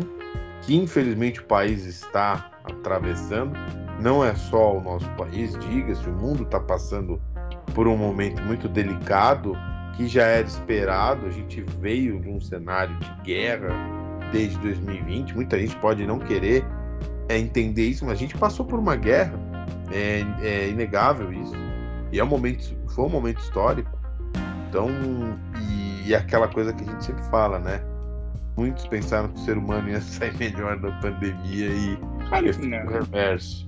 que infelizmente o país está atravessando. Não é só o nosso país, diga-se, o mundo está passando por um momento muito delicado que já era esperado. A gente veio de um cenário de guerra desde 2020. Muita gente pode não querer é, entender isso, mas a gente passou por uma guerra. É, é inegável isso. E é um momento, foi um momento histórico. Então, e, e aquela coisa que a gente sempre fala, né? muitos pensaram que o ser humano ia sair melhor da pandemia e o reverso,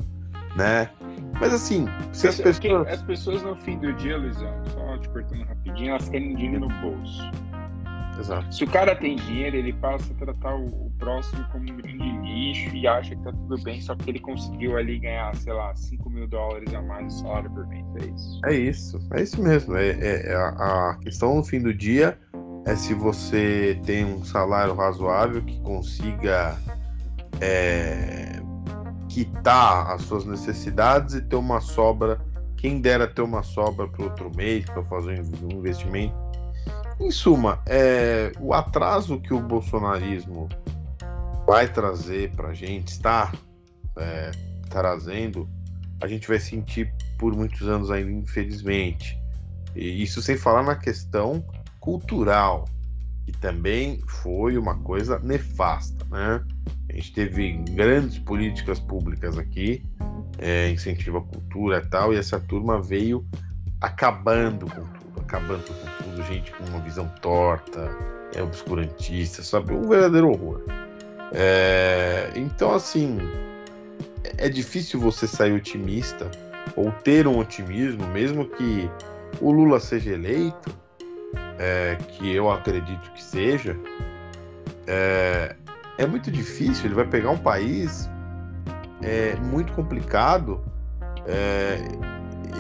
né? Mas assim, se as pessoas... As pessoas no fim do dia, Luizão, te cortando rapidinho, elas querem dinheiro no bolso. Exato. Se o cara tem dinheiro, ele passa a tratar o, o, próximo como um grande lixo e acha que tá tudo bem, só porque ele conseguiu ali ganhar, sei lá, 5 mil dólares a mais de salário por mês. É isso. É isso, é isso mesmo. É, é, é a, a questão no fim do dia é se você tem um salário razoável que consiga é, quitar as suas necessidades e ter uma sobra. Quem dera ter uma sobra para outro mês para fazer um investimento. Em suma, é, o atraso que o bolsonarismo vai trazer para a gente, está é, trazendo, a gente vai sentir por muitos anos ainda, infelizmente. E isso sem falar na questão cultural, que também foi uma coisa nefasta, né? A gente teve grandes políticas públicas aqui, é, incentivo à cultura e tal, e essa turma veio acabando com tudo, acabando com tudo, gente com uma visão torta, é obscurantista, sabe? Um verdadeiro horror. É, então, assim, é difícil você sair otimista ou ter um otimismo, mesmo que o Lula seja eleito, é, que eu acredito que seja, é, é, muito difícil. Ele vai pegar um país é, muito complicado é,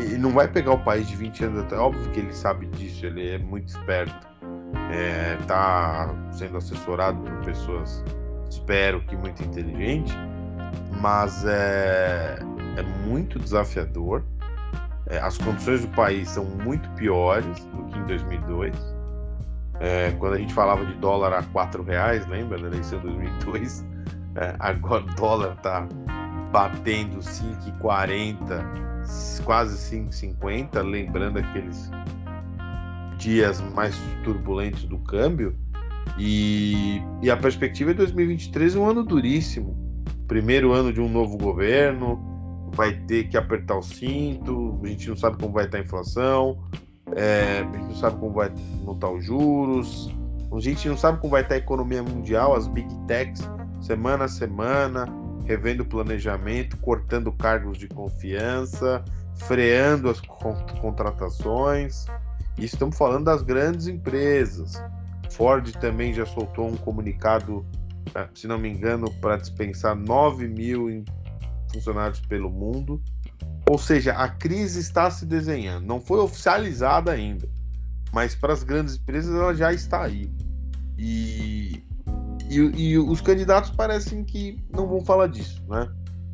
e não vai pegar o país de 20 anos atrás. Óbvio que ele sabe disso, ele é muito esperto. Está é, sendo assessorado por pessoas, espero que muito inteligentes, mas é, é muito desafiador. É, as condições do país são muito piores do que em 2002. É, quando a gente falava de dólar a 4 reais, lembra, na eleição de 2002? É, agora o dólar está batendo 5,40, quase 5,50, lembrando aqueles dias mais turbulentos do câmbio. E, e a perspectiva é 2023 um ano duríssimo. Primeiro ano de um novo governo, vai ter que apertar o cinto, a gente não sabe como vai estar a inflação, é, a gente não sabe como vai montar os juros, a gente não sabe como vai estar a economia mundial, as big techs, semana a semana, revendo o planejamento, cortando cargos de confiança, freando as contratações. E estamos falando das grandes empresas. Ford também já soltou um comunicado, eh, se não me engano, para dispensar 9 mil funcionários pelo mundo. Ou seja, a crise está se desenhando. Não foi oficializada ainda, mas para as grandes empresas ela já está aí. E, e, e os candidatos parecem que não vão falar disso, né?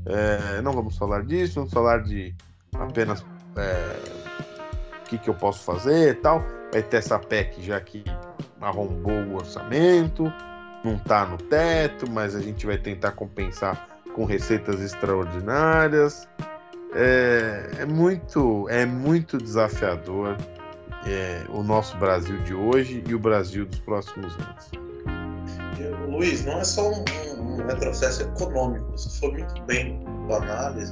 É, não vamos falar disso, vamos falar de apenas é, o que, que eu posso fazer e tal. Vai ter essa PEC já que arrombou o orçamento, não está no teto, mas a gente vai tentar compensar com receitas extraordinárias. É, é muito, é muito desafiador é, o nosso Brasil de hoje e o Brasil dos próximos anos. Luiz, não é só um, um retrocesso econômico, você foi muito bem com a análise,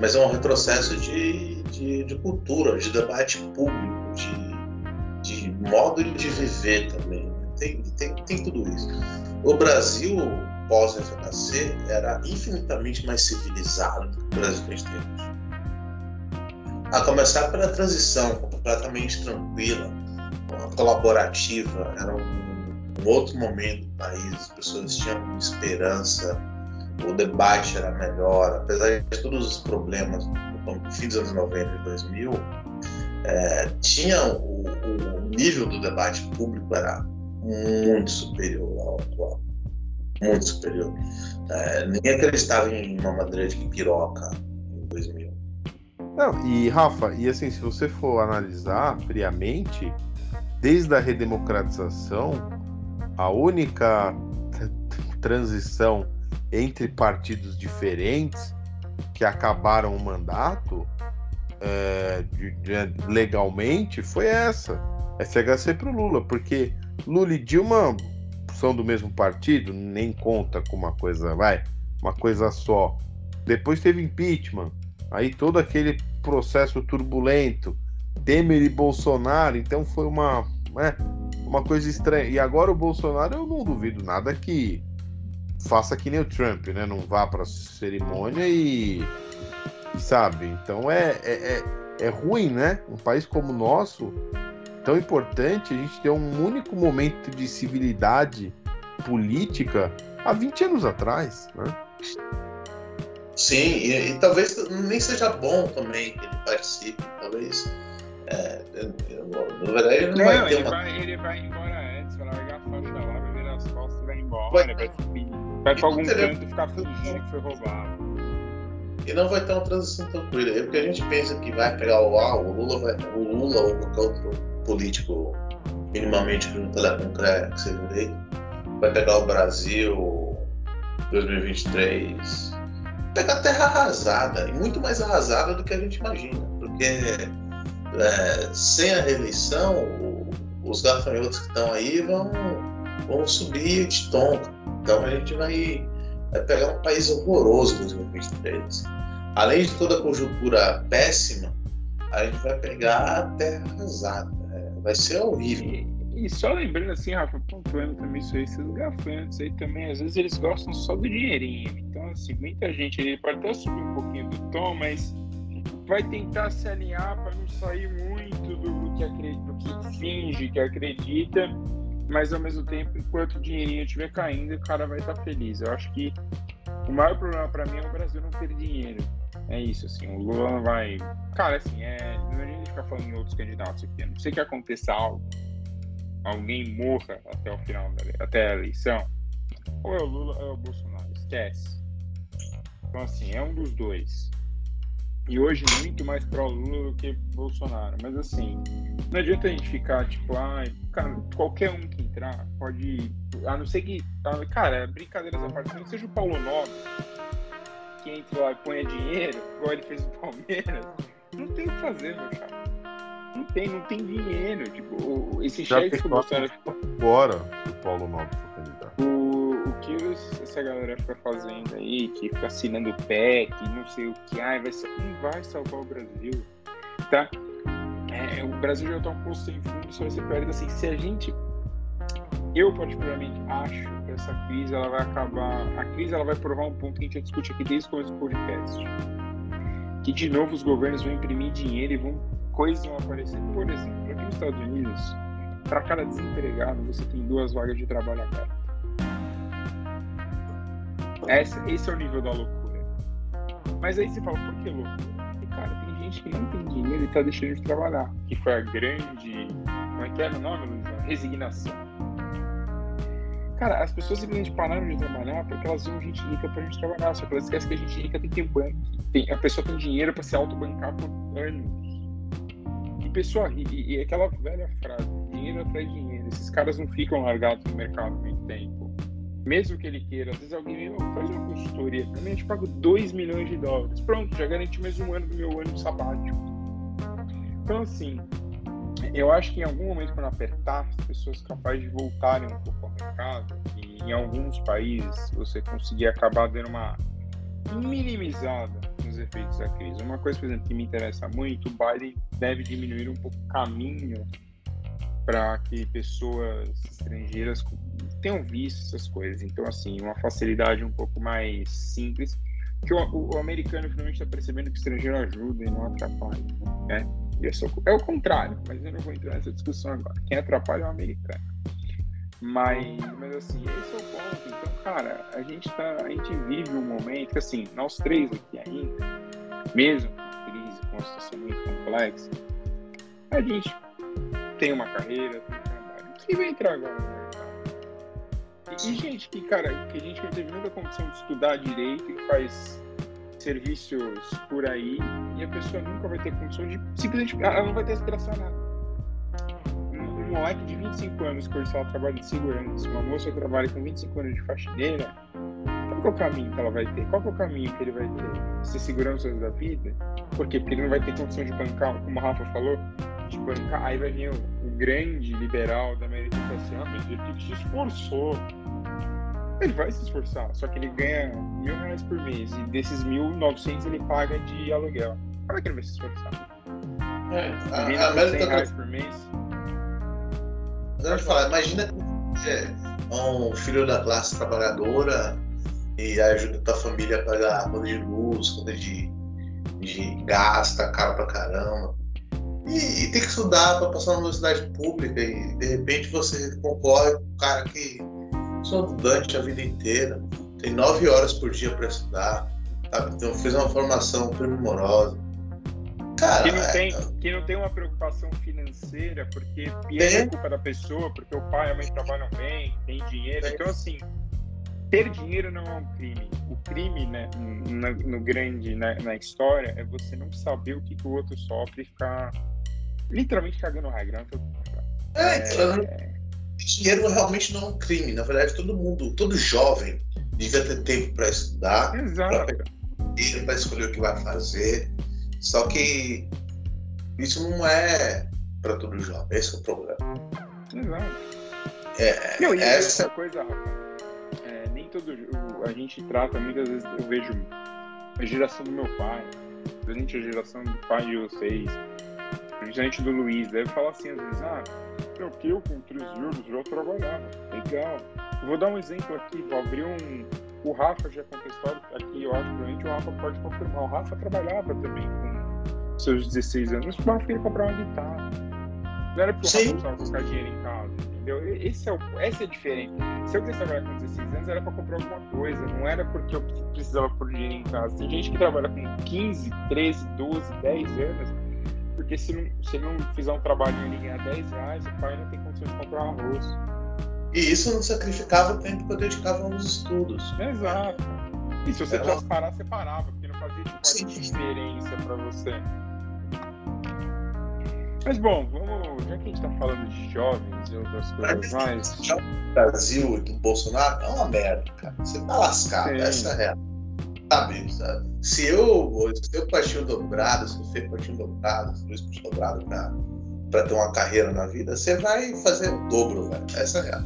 mas é um retrocesso de, de, de cultura, de debate público, de, de modo de viver também. Tem, tem, tem tudo isso. O Brasil, pós-FHC, era infinitamente mais civilizado do que o Brasil que a gente tem hoje. A começar pela transição completamente tranquila, colaborativa, era um um outro momento do país, as pessoas tinham esperança, o debate era melhor, apesar de todos os problemas no fim dos anos 90 e 2000, é, tinha o, o, nível do debate público era muito superior ao atual, muito superior. É, ninguém acreditava em uma madeira de piroca em 2000. Não, e Rafa, e assim, se você for analisar friamente, desde a redemocratização, a única transição entre partidos diferentes que acabaram o mandato é, de, de, legalmente foi essa, FHC para o Lula, porque Lula e Dilma são do mesmo partido, nem conta com uma coisa, vai, uma coisa só. Depois teve impeachment, aí todo aquele processo turbulento, Temer e Bolsonaro, então foi uma, né, uma coisa estranha. E agora o Bolsonaro, eu não duvido nada que faça que nem o Trump, né? Não vá para cerimônia e, e, sabe. Então é, é, é, é ruim, né? Um país como o nosso, tão importante, a gente ter um único momento de civilidade política há 20 anos atrás, né? Sim, e, e talvez nem seja bom também que ele participe, talvez é, na verdade, ele não, não vai ter ele uma... Vai, ele vai embora antes, vai largar a faixa lá, vai virar as costas e vai embora. Vai, vai, vai pra algum teria... canto ficar fingindo que foi roubado. E não vai ter uma transição tranquila. É porque a gente pensa que vai pegar o ah, o Lula, vai, o Lula ou qualquer outro político minimamente com telecom que seja eleito, vai pegar o Brasil 2023, pegar a terra arrasada, e muito mais arrasada do que a gente imagina. Porque é, sem a reeleição, os gafanhotos que estão aí vão, vão subir de tom. Então a gente vai, vai pegar um país horroroso em 2023. Além de toda a conjuntura péssima, a gente vai pegar a terra arrasada. Vai ser horrível. E, só lembrando assim, Rafa, pontuando também isso aí, esses gafanhotos aí também, às vezes eles gostam só do dinheirinho. Então, assim, muita gente ele pode até subir um pouquinho do tom, mas vai tentar se alinhar para não sair muito do que, acredita, do que finge que acredita, mas ao mesmo tempo, enquanto o dinheirinho estiver caindo, o cara vai estar tá feliz. Eu acho que o maior problema para mim é o Brasil não ter dinheiro. É isso, assim, o Lula não vai. Cara, assim, é. Não é nem ficar falando em outros candidatos aqui. A não sei que aconteça algo, alguém morra até o final da até a eleição. Ou é o Lula ou é o Bolsonaro. Esquece. Então, assim, é um dos dois. E hoje muito mais pro Lula do que Bolsonaro. Mas assim, não adianta a gente ficar tipo, ah, cara, qualquer um que entrar pode. A não ser que. Cara, brincadeiras à parte, não seja o Paulo Nobre que entra lá e põe dinheiro, igual ele fez no Palmeiras, não tem o que fazer, meu chapa. Não tem, não tem dinheiro. Tipo, esse chefe que o Bolsonaro. Agora o Paulo Nobre foi candidato. O, o que essa galera fica fazendo aí, que fica assinando PEC, não sei o que, ai, vai não vai salvar o Brasil. Tá? É, o Brasil já tá um pouco sem fundo, só vai ser perto assim. Se a gente. Eu, particularmente, acho essa crise ela vai acabar. A crise ela vai provar um ponto que a gente discute aqui desde o começo do podcast. Que de novo os governos vão imprimir dinheiro e vão coisas vão aparecer. Por exemplo, aqui nos Estados Unidos, para cada desempregado você tem duas vagas de trabalho abertas. Esse, esse é o nível da loucura. Mas aí você fala, por que loucura? Porque, cara, tem gente que não tem dinheiro e tá deixando de trabalhar. Que foi a grande. Como é que era o nome, Luizão? Resignação. Cara, as pessoas simplesmente pararam de trabalhar porque elas viam gente rica pra gente trabalhar. Só que elas esquecem que a gente rica tem que banco. Tem, a pessoa tem dinheiro pra se autobancar por anos. E pessoa rica, e, e aquela velha frase, dinheiro atrai dinheiro. Esses caras não ficam largados no mercado muito tempo. Mesmo que ele queira, às vezes alguém faz uma consultoria, pra mim eu te pago 2 milhões de dólares. Pronto, já garanti mais um ano do meu ano sabático. Então assim, eu acho que em algum momento, quando apertar, as pessoas capazes de voltarem um pouco ao mercado, e em alguns países você conseguir acabar dando uma minimizada nos efeitos da crise. Uma coisa, por exemplo, que me interessa muito, o Biden deve diminuir um pouco o caminho para que pessoas estrangeiras tenham visto essas coisas. Então, assim, uma facilidade um pouco mais simples, que o, o, o americano finalmente está percebendo que o estrangeiro ajuda e não atrapalha, né? É o contrário, mas eu não vou entrar nessa discussão agora. Quem atrapalha é o americano. Mas, mas assim, esse é o ponto. Então, cara, a gente tá, a gente vive um momento que, assim, nós três aqui ainda, mesmo com a crise, com uma situação muito complexa, a gente tem uma carreira, tem um trabalho. Quem vai entrar agora? E, gente que, cara, que a gente não teve muita condição de estudar direito e faz serviços por aí e a pessoa nunca vai ter condição de simplesmente ela não vai ter aspiração a nada. Um, moleque de 25 anos que hoje ela trabalha de segurança, uma moça que trabalha com 25 anos de faxineira, qual é o caminho que ela vai ter? Qual é o caminho que ele vai ter? Ser segurança da vida? Por quê? Porque ele não vai ter condição de bancar, como a Rafa falou, de bancar. Aí vai vir o, o grande liberal da e falar assim: ah, mas ele se esforçou ele vai se esforçar, só que ele ganha mil reais por mês e desses mil, novecentos ele paga de aluguel. Como é que ele vai se esforçar? É, a, a América reais por mês. Eu falar, imagina é, um filho da classe trabalhadora e ajuda a tua família a pagar a conta de luz, conta de, de gás, tá caro pra caramba. E, e tem que estudar para passar na universidade pública e de repente você concorre com um cara que sou estudante a vida inteira, tem nove horas por dia para estudar, sabe? Então fez uma formação primorosa. Cara, que não, é... tem, que não tem uma preocupação financeira, porque é culpa da pessoa, porque o pai e a mãe trabalham bem, tem dinheiro. É. Então, assim, ter dinheiro não é um crime. O crime, né, no, no grande, né, na história, é você não saber o que, que o outro sofre e ficar literalmente cagando regra. É, é, dinheiro realmente não é um crime. Na verdade, todo mundo, todo jovem, devia ter tempo para estudar, para escolher o que vai fazer. Só que isso não é para todo jovem. Esse é o problema. Exato. É, não, e essa coisa, é, nem todo a gente trata muitas vezes eu vejo a geração do meu pai, a gente a geração do pai de vocês, gente do Luiz, deve falar assim às vezes, ah, eu que eu com 3 euros já trabalhava. Legal. vou dar um exemplo aqui, vou abrir um. O Rafa já história aqui, eu acho que o Rafa pode confirmar. O Rafa trabalhava também com seus 16 anos, o Rafa queria comprar uma guitarra. Não era porque o Rafa precisava colocar dinheiro em casa. entendeu? Esse é o, essa é a diferença. Se eu quisesse trabalhar com 16 anos, era para comprar alguma coisa, não era porque eu precisava pôr dinheiro em casa. Tem gente que trabalha com 15, 13, 12, 10 anos, porque se não, se não fizer um trabalho e ganhar 10 reais, o pai não tem condições de comprar arroz. E isso não sacrificava o tempo que eu dedicava aos estudos. Exato. E se você tivesse parar, você parava, porque não fazia tipo, diferença para você. Mas bom, vamos, já que a gente está falando de jovens e outras coisas mais. O Brasil e do Bolsonaro é uma merda, cara. Você tá lascado, Sim. essa é a real. Sabe? Se eu, se eu patinho dobrado, se você patinho dobrado, se Luiz patinho dobrado pra, pra ter uma carreira na vida, você vai fazer o dobro, velho. Essa é a real.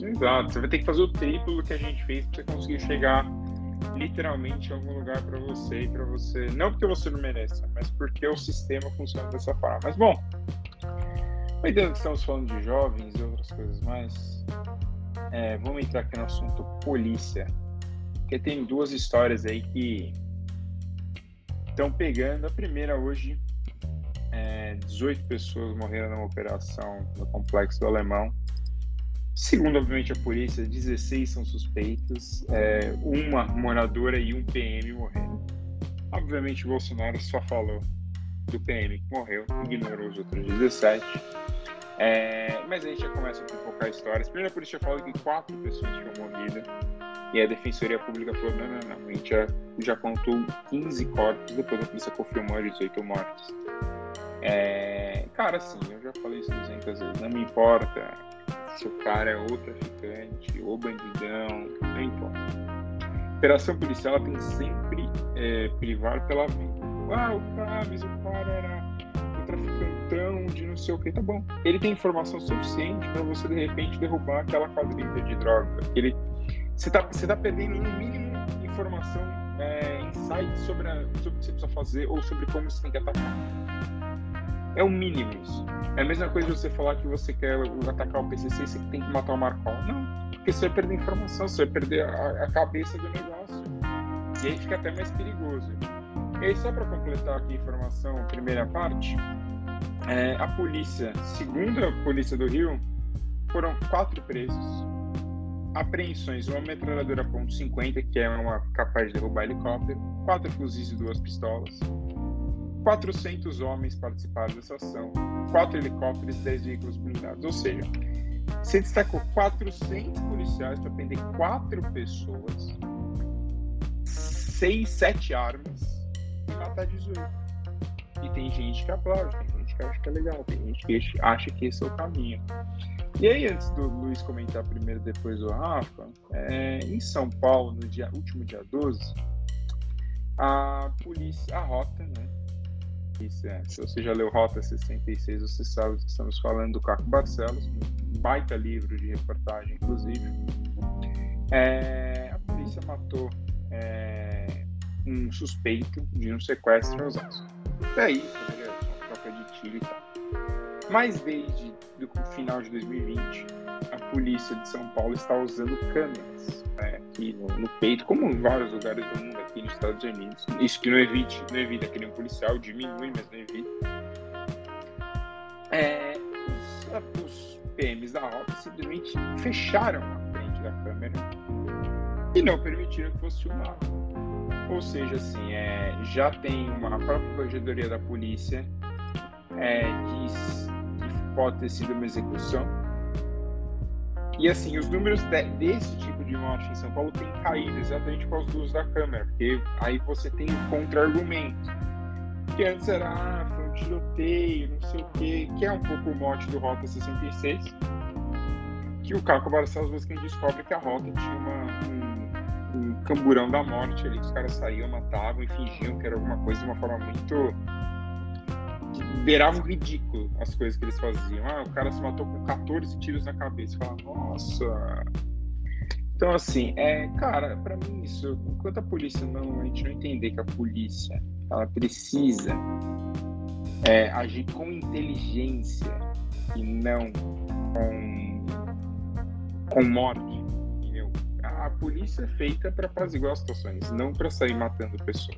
Exato, você vai ter que fazer o triplo que a gente fez pra você conseguir chegar literalmente em algum lugar para você e para você, não porque você não merece, mas porque o sistema funciona dessa forma. Mas bom, aproveitando que estamos falando de jovens e outras coisas mais, é, vamos entrar aqui no assunto polícia, porque tem duas histórias aí que estão pegando. A primeira hoje, é, 18 pessoas morreram numa operação no complexo do Alemão Segundo, obviamente, a polícia, 16 são suspeitos, é, uma moradora e um PM morreram. Obviamente, o Bolsonaro só falou do PM que morreu, ignorou os outros 17. É, mas aí já começa a focar histórias. Primeiro, a polícia falou que quatro pessoas tinham morrido. E a Defensoria Pública falou: não, não, não, a gente já, já contou 15 corpos, depois a polícia confirmou 18 mortes. É, cara, assim, eu já falei isso 200 vezes, não me importa se o cara é ou traficante, ou bandidão, não importa. A operação policial tem sempre é, privar pela vida. Ah, o mas o cara era o traficantão de não sei o que, tá bom. Ele tem informação suficiente para você de repente derrubar aquela quadrilha de droga. Ele, você tá, você tá perdendo no mínimo informação, é, insight sobre, a, sobre o que você precisa fazer ou sobre como você tem que atacar. É o mínimo isso. É a mesma coisa você falar que você quer atacar o PCC e você tem que matar o Marcol. Não, porque você vai perder informação, você vai perder a, a cabeça do negócio. E aí fica até mais perigoso. E aí, só para completar aqui a informação, primeira parte, é, a polícia, segundo a polícia do Rio, foram quatro presos, apreensões, uma metralhadora .50, que é uma capaz de derrubar helicóptero, quatro fuzis e duas pistolas, 400 homens participaram dessa ação, 4 helicópteros e 10 veículos blindados. Ou seja, você destacou 400 policiais para prender 4 pessoas, 6, 7 armas e matar 18. E tem gente que aplaude, tem gente que acha que é legal, tem gente que acha que esse é o caminho. E aí, antes do Luiz comentar primeiro, depois o Rafa, é, em São Paulo, no dia, último dia 12, a polícia, a rota, né, isso é. Se você já leu Rota 66, você sabe que estamos falando do Caco Barcelos, um baita livro de reportagem, inclusive. É, a polícia matou é, um suspeito de um sequestro em Osasco. Daí, uma troca de tiro e tal. Mas desde o final de 2020, a polícia de São Paulo está usando câmeras né, aqui no, no, peito, como em vários lugares do mundo aqui nos Estados Unidos. Isso que não evite, não evita que nenhum policial diminui, mas não evita. É, os, os PMs da rota simplesmente fecharam a frente da câmera e não permitiram que fosse filmado. Ou seja, assim, é, já tem uma própria corregedoria da polícia é, que pode ter sido uma execução e assim, os números de, desse tipo de morte em São Paulo têm caído exatamente causa do uso da câmera, porque aí você tem um contra-argumento. Que antes era, ah, foi um tiroteio, não sei o quê, que é um pouco o mote do Rota 66. Que o Caco Barcelos quem descobre que a Rota tinha uma, um, um camburão da morte ali, que os caras saíam, matavam e fingiam que era alguma coisa de uma forma muito beirava o ridículo as coisas que eles faziam. Ah, o cara se matou com 14 tiros na cabeça. Fala, nossa. Então, assim, é, cara, para mim isso, enquanto a polícia não, a gente não entender que a polícia, ela precisa é, agir com inteligência e não com, com morte, entendeu? A polícia é feita para apaziguar as situações, não para sair matando pessoas.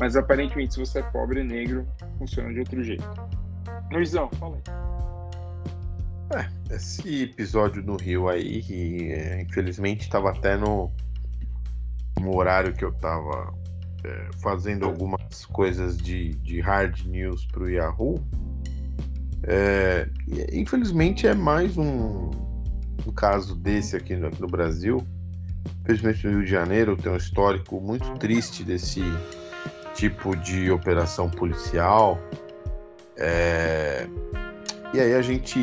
Mas aparentemente, se você é pobre e negro, funciona de outro jeito. Luizão, fala aí. É, esse episódio no Rio aí, que, é, infelizmente estava até no, no horário que eu estava é, fazendo algumas coisas de, de hard news para o Yahoo. É, infelizmente é mais um, um caso desse aqui no, aqui no Brasil. Infelizmente no Rio de Janeiro tem um histórico muito triste desse tipo de operação policial. É, e aí a gente.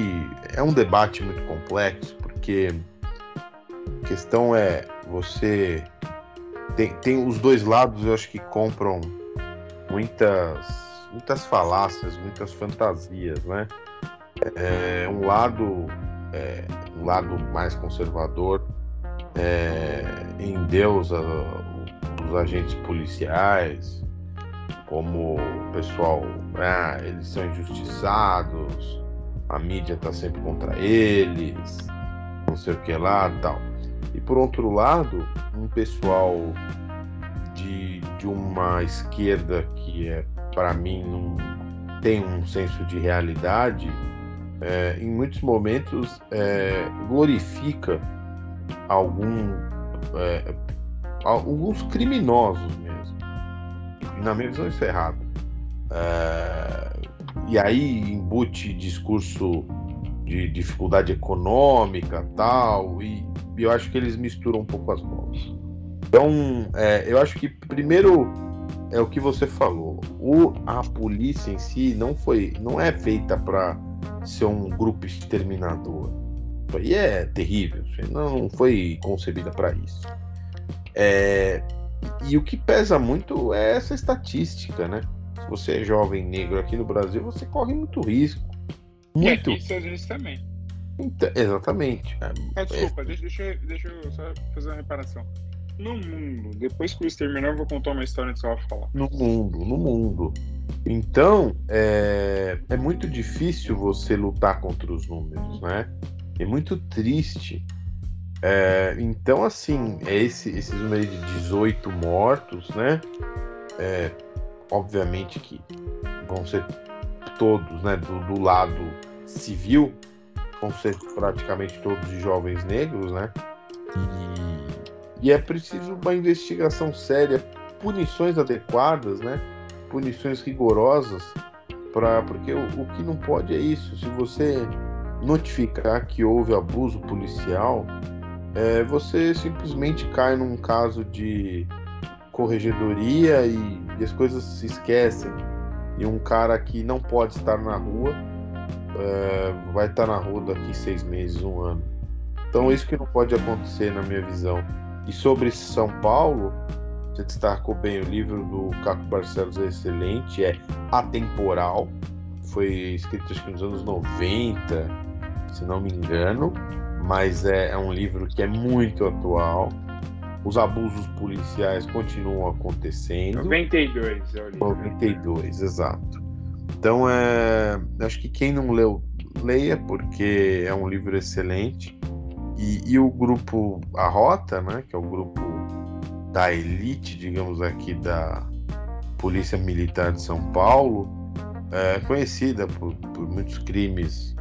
É um debate muito complexo, porque a questão é você. Tem, tem os dois lados, eu acho que compram muitas, muitas falácias, muitas fantasias, né? É, um lado é, um lado mais conservador é, em Deus a, os agentes policiais como o pessoal ah, eles são injustiçados a mídia está sempre contra eles, não sei o que lá tal. E por outro lado, um pessoal de, de uma esquerda que é para mim não tem um senso de realidade, é, em muitos momentos é, glorifica algum, é, alguns criminosos. Na minha visão isso é errado. É, e aí embute discurso de dificuldade econômica tal, e eu acho que eles misturam um pouco as mãos. Então, é, eu acho que primeiro é o que você falou. O, a polícia em si não foi, não é feita para ser um grupo exterminador. Isso aí é terrível. Não foi concebida para isso. É, e o que pesa muito é essa estatística, né? se você é jovem negro aqui no Brasil, você corre muito risco. Muito. E aqui Estados Unidos também. Então, exatamente. Ah, desculpa, é... deixa, deixa, deixa eu só fazer uma reparação. No mundo, depois que o terminar, eu vou contar uma história antes de falar. No mundo, no mundo. Então, é, é muito difícil você lutar contra os números, né? É muito triste. É, então, assim, é esse, esses números de 18 mortos, né? É, obviamente que vão ser todos né, do, do lado civil, vão ser praticamente todos jovens negros, né? E, e é preciso uma investigação séria, punições adequadas, né? Punições rigorosas, para porque o, o que não pode é isso. Se você notificar que houve abuso policial, é, você simplesmente cai num caso de corregedoria e, e, as coisas se esquecem. E um cara que não pode estar na rua é, vai estar na rua daqui seis meses, um ano. Então, isso que não pode acontecer, na minha visão. E sobre São Paulo, você destacou bem, o livro do Caco Barcelos é excelente, é Atemporal, foi escrito acho que nos anos 90, se não me engano, mas é, é um livro que é muito atual os abusos policiais continuam acontecendo. 92, eu li. 92, exato. Então, é, acho que quem não leu, leia, porque é um livro excelente. E, e, o grupo A Rota, né, que é o grupo da elite, digamos aqui, da Polícia Militar de São Paulo, é conhecida por, por muitos crimes,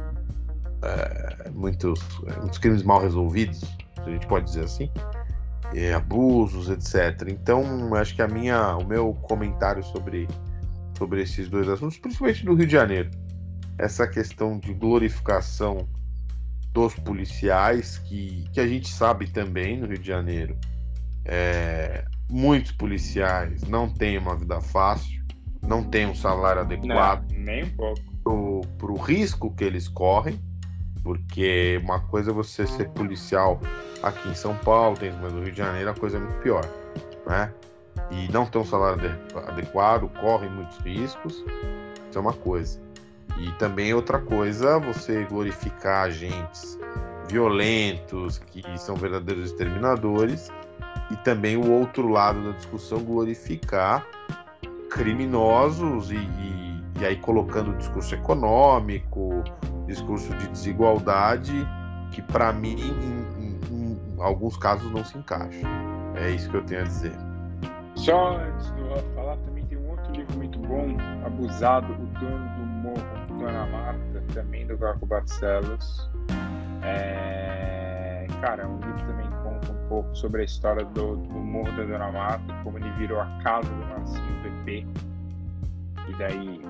é, muitos, muitos crimes mal resolvidos, a gente pode dizer assim é, abusos, etc. Então, acho que a minha, o meu comentário sobre, sobre esses dois assuntos, principalmente do Rio de Janeiro, essa questão de glorificação dos policiais, que, que a gente sabe também no Rio de Janeiro, é, muitos policiais não têm uma vida fácil, não têm um salário adequado. Não, nem um pouco. Para o risco que eles correm, porque uma coisa é você ser policial aqui em São Paulo, tem mas no Rio de Janeiro a coisa é muito pior, né? E não ter um salário adequado, corre muitos riscos, isso é uma coisa. E também outra coisa, você glorificar agentes violentos, que são verdadeiros exterminadores, e também o outro lado da discussão, glorificar criminosos e, e, e aí colocando o discurso econômico, discurso de desigualdade, que para mim alguns casos não se encaixam. É isso que eu tenho a dizer. Só antes do Rafa falar, também tem um outro livro muito bom, Abusado, O Dono do Morro, Dona Marta. também do Gaco Barcelos. É... Cara, um livro também conta um pouco sobre a história do, do Morro da Dona Marta, como ele virou a casa do Marcinho PP. E daí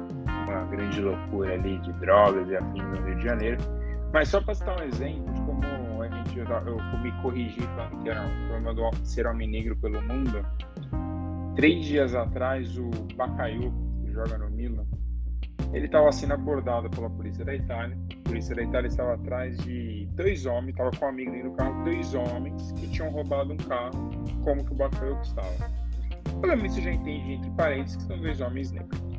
uma grande loucura ali de drogas e afins no Rio de Janeiro. Mas só para citar um exemplo de como a gente, eu, eu me corrigi falando que era um problema do ser homem negro pelo mundo. Três dias atrás, o Bacaiu, que joga no Milan, ele estava sendo abordado pela polícia da Itália. A polícia da Itália estava atrás de dois homens, estava com um amigo do carro, dois homens que tinham roubado um carro, como que o Bacaiu estava. Obviamente você já entende entre parênteses que são dois homens negros.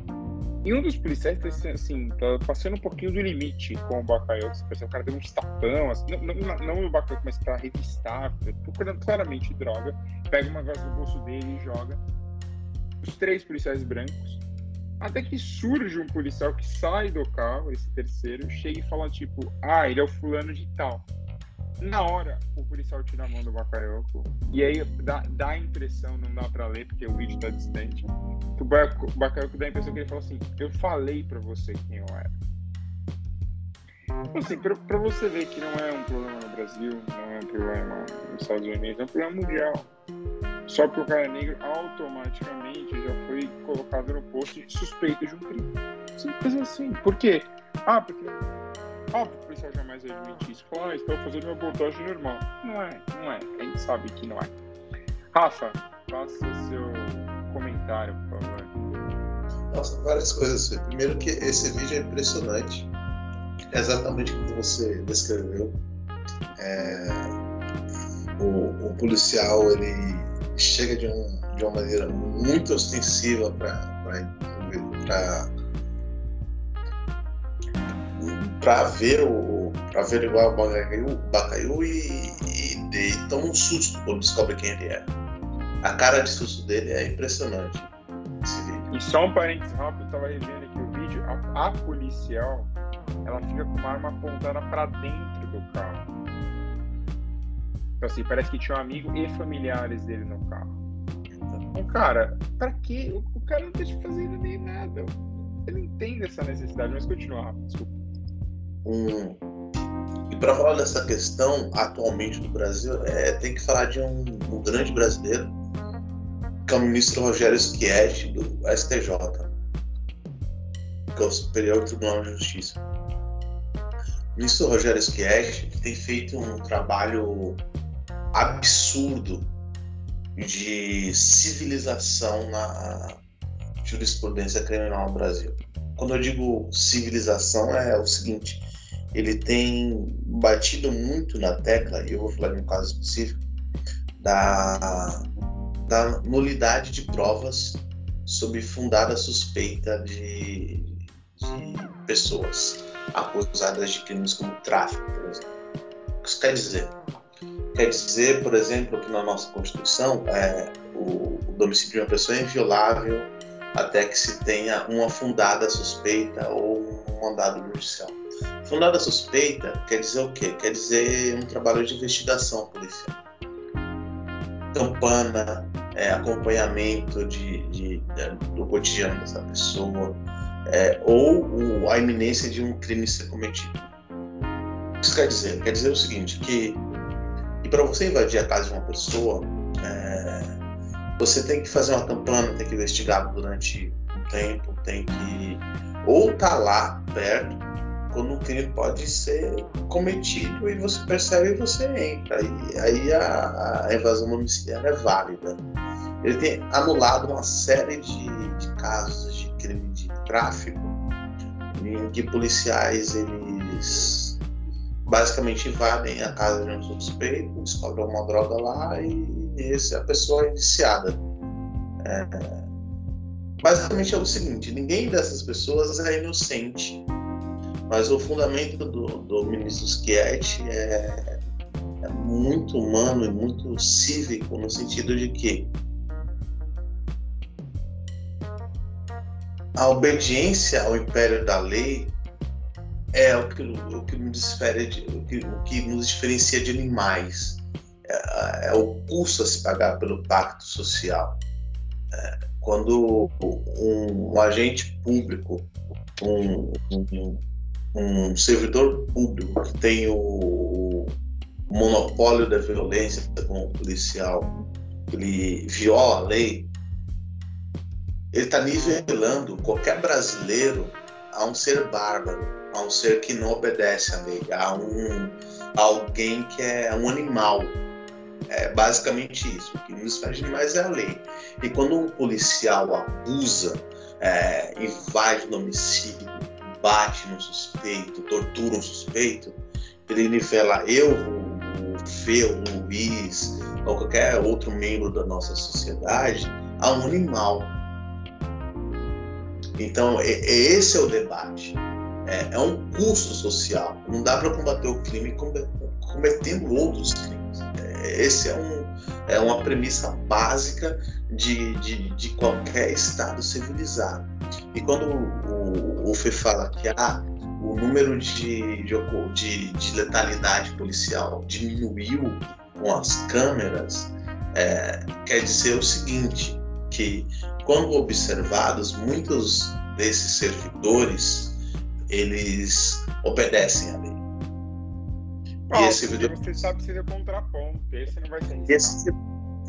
E um dos policiais tá, assim, tá passando um pouquinho do limite com o Bacalhau. Você percebe, o cara deu um tapão, assim, não, não, não o Bacalhau, mas pra revistar, procurando claramente droga, pega uma voz do bolso dele e joga. Os três policiais brancos. Até que surge um policial que sai do carro, esse terceiro, chega e fala tipo, ah, ele é o fulano de tal. Na hora, o policial tira a mão do Bakayoko. E aí dá, dá a impressão, não dá pra ler porque o vídeo tá distante. Que o Bakayoko dá a impressão que ele fala assim: Eu falei pra você quem eu era. Assim, pra, pra você ver que não é um problema no Brasil, não é um problema nos Estados Unidos, é um problema mundial. Só porque o cara é negro, automaticamente já foi colocado no posto de suspeito de um crime. Simples assim. Por quê? Ah, porque Óbvio que o policial jamais vai admitir isso. Falar, ah, estou fazendo uma abordagem normal. Não é, não é. A gente sabe que não é. Rafa, faça seu comentário, por favor. Nossa, várias coisas. Primeiro que esse vídeo é impressionante. É exatamente como você descreveu. É... O, o, policial ele chega de, um, de uma maneira muito ostensiva para para ver o para averiguar o Bacaiu, Bacaiu e, e, e toma um susto quando descobre quem ele é. A cara de susto dele é impressionante. E só um parênteses rápido, eu tava revendo aqui o vídeo, a, a policial ela fica com uma arma apontada para dentro do carro. Então assim, parece que tinha um amigo e familiares dele no carro. Então, cara, pra quê? O, o cara não tá te fazendo nem nada. Ele entende essa necessidade, mas continua rápido, desculpa um. E para falar dessa questão atualmente no Brasil, é, tem que falar de um, um grande brasileiro, que é o ministro Rogério Schietti, do STJ, que é o Superior Tribunal de Justiça. O ministro Rogério Schietti tem feito um trabalho absurdo de civilização na jurisprudência criminal no Brasil. Quando eu digo civilização, é o seguinte: ele tem batido muito na tecla, e eu vou falar de um caso específico, da, da nulidade de provas sob fundada suspeita de, de pessoas acusadas de crimes como tráfico, por exemplo. O que isso quer dizer? Quer dizer, por exemplo, que na nossa Constituição é, o, o domicílio de uma pessoa é inviolável até que se tenha uma fundada suspeita ou um mandado judicial. Fundada suspeita quer dizer o quê? Quer dizer um trabalho de investigação policial. Campana, é, acompanhamento de, de, de, do cotidiano dessa pessoa, é, ou o, a iminência de um crime ser cometido. O que isso quer dizer? Quer dizer o seguinte, que, que para você invadir a casa de uma pessoa, é, você tem que fazer uma campana, tem que investigar durante um tempo, tem que ou tá lá perto quando um crime pode ser cometido e você percebe e você entra. E aí a, a invasão domiciliar é válida. Ele tem anulado uma série de, de casos de crime de tráfico em que policiais eles basicamente invadem a casa de um suspeito, descobrem uma droga lá e esse, a pessoa é indiciada. É, basicamente é o seguinte: ninguém dessas pessoas é inocente mas o fundamento do, do ministro Schietti é, é muito humano e muito cívico, no sentido de que a obediência ao império da lei é o que, o que, nos, difere, o que, o que nos diferencia de animais. É, é, o custo a se pagar pelo pacto social. É, quando um, um, agente público, um, um, um servidor público que tem o, o monopólio da violência como policial, ele viola a lei, ele está nivelando qualquer brasileiro a um ser bárbaro, a um ser que não obedece à lei, a um a alguém que é um animal. É basicamente isso. O que nos faz animais é a lei. E quando um policial abusa, é, invade o domicílio, bate no suspeito, tortura um suspeito, ele nivela eu, o Fê, o Luiz, ou qualquer outro membro da nossa sociedade a um animal. Então, esse é o debate. É, é um custo social. Não dá para combater o crime cometendo outros crimes. É, esse é, um, é uma premissa básica de, de, de qualquer Estado civilizado. E quando o, o Fê fala que ah, o número de, de, de letalidade policial diminuiu com as câmeras, é, quer dizer o seguinte, que quando observados, muitos desses servidores eles obedecem à lei. e esse servidor... você sabe se é contraponto, esse não vai ser. Esse,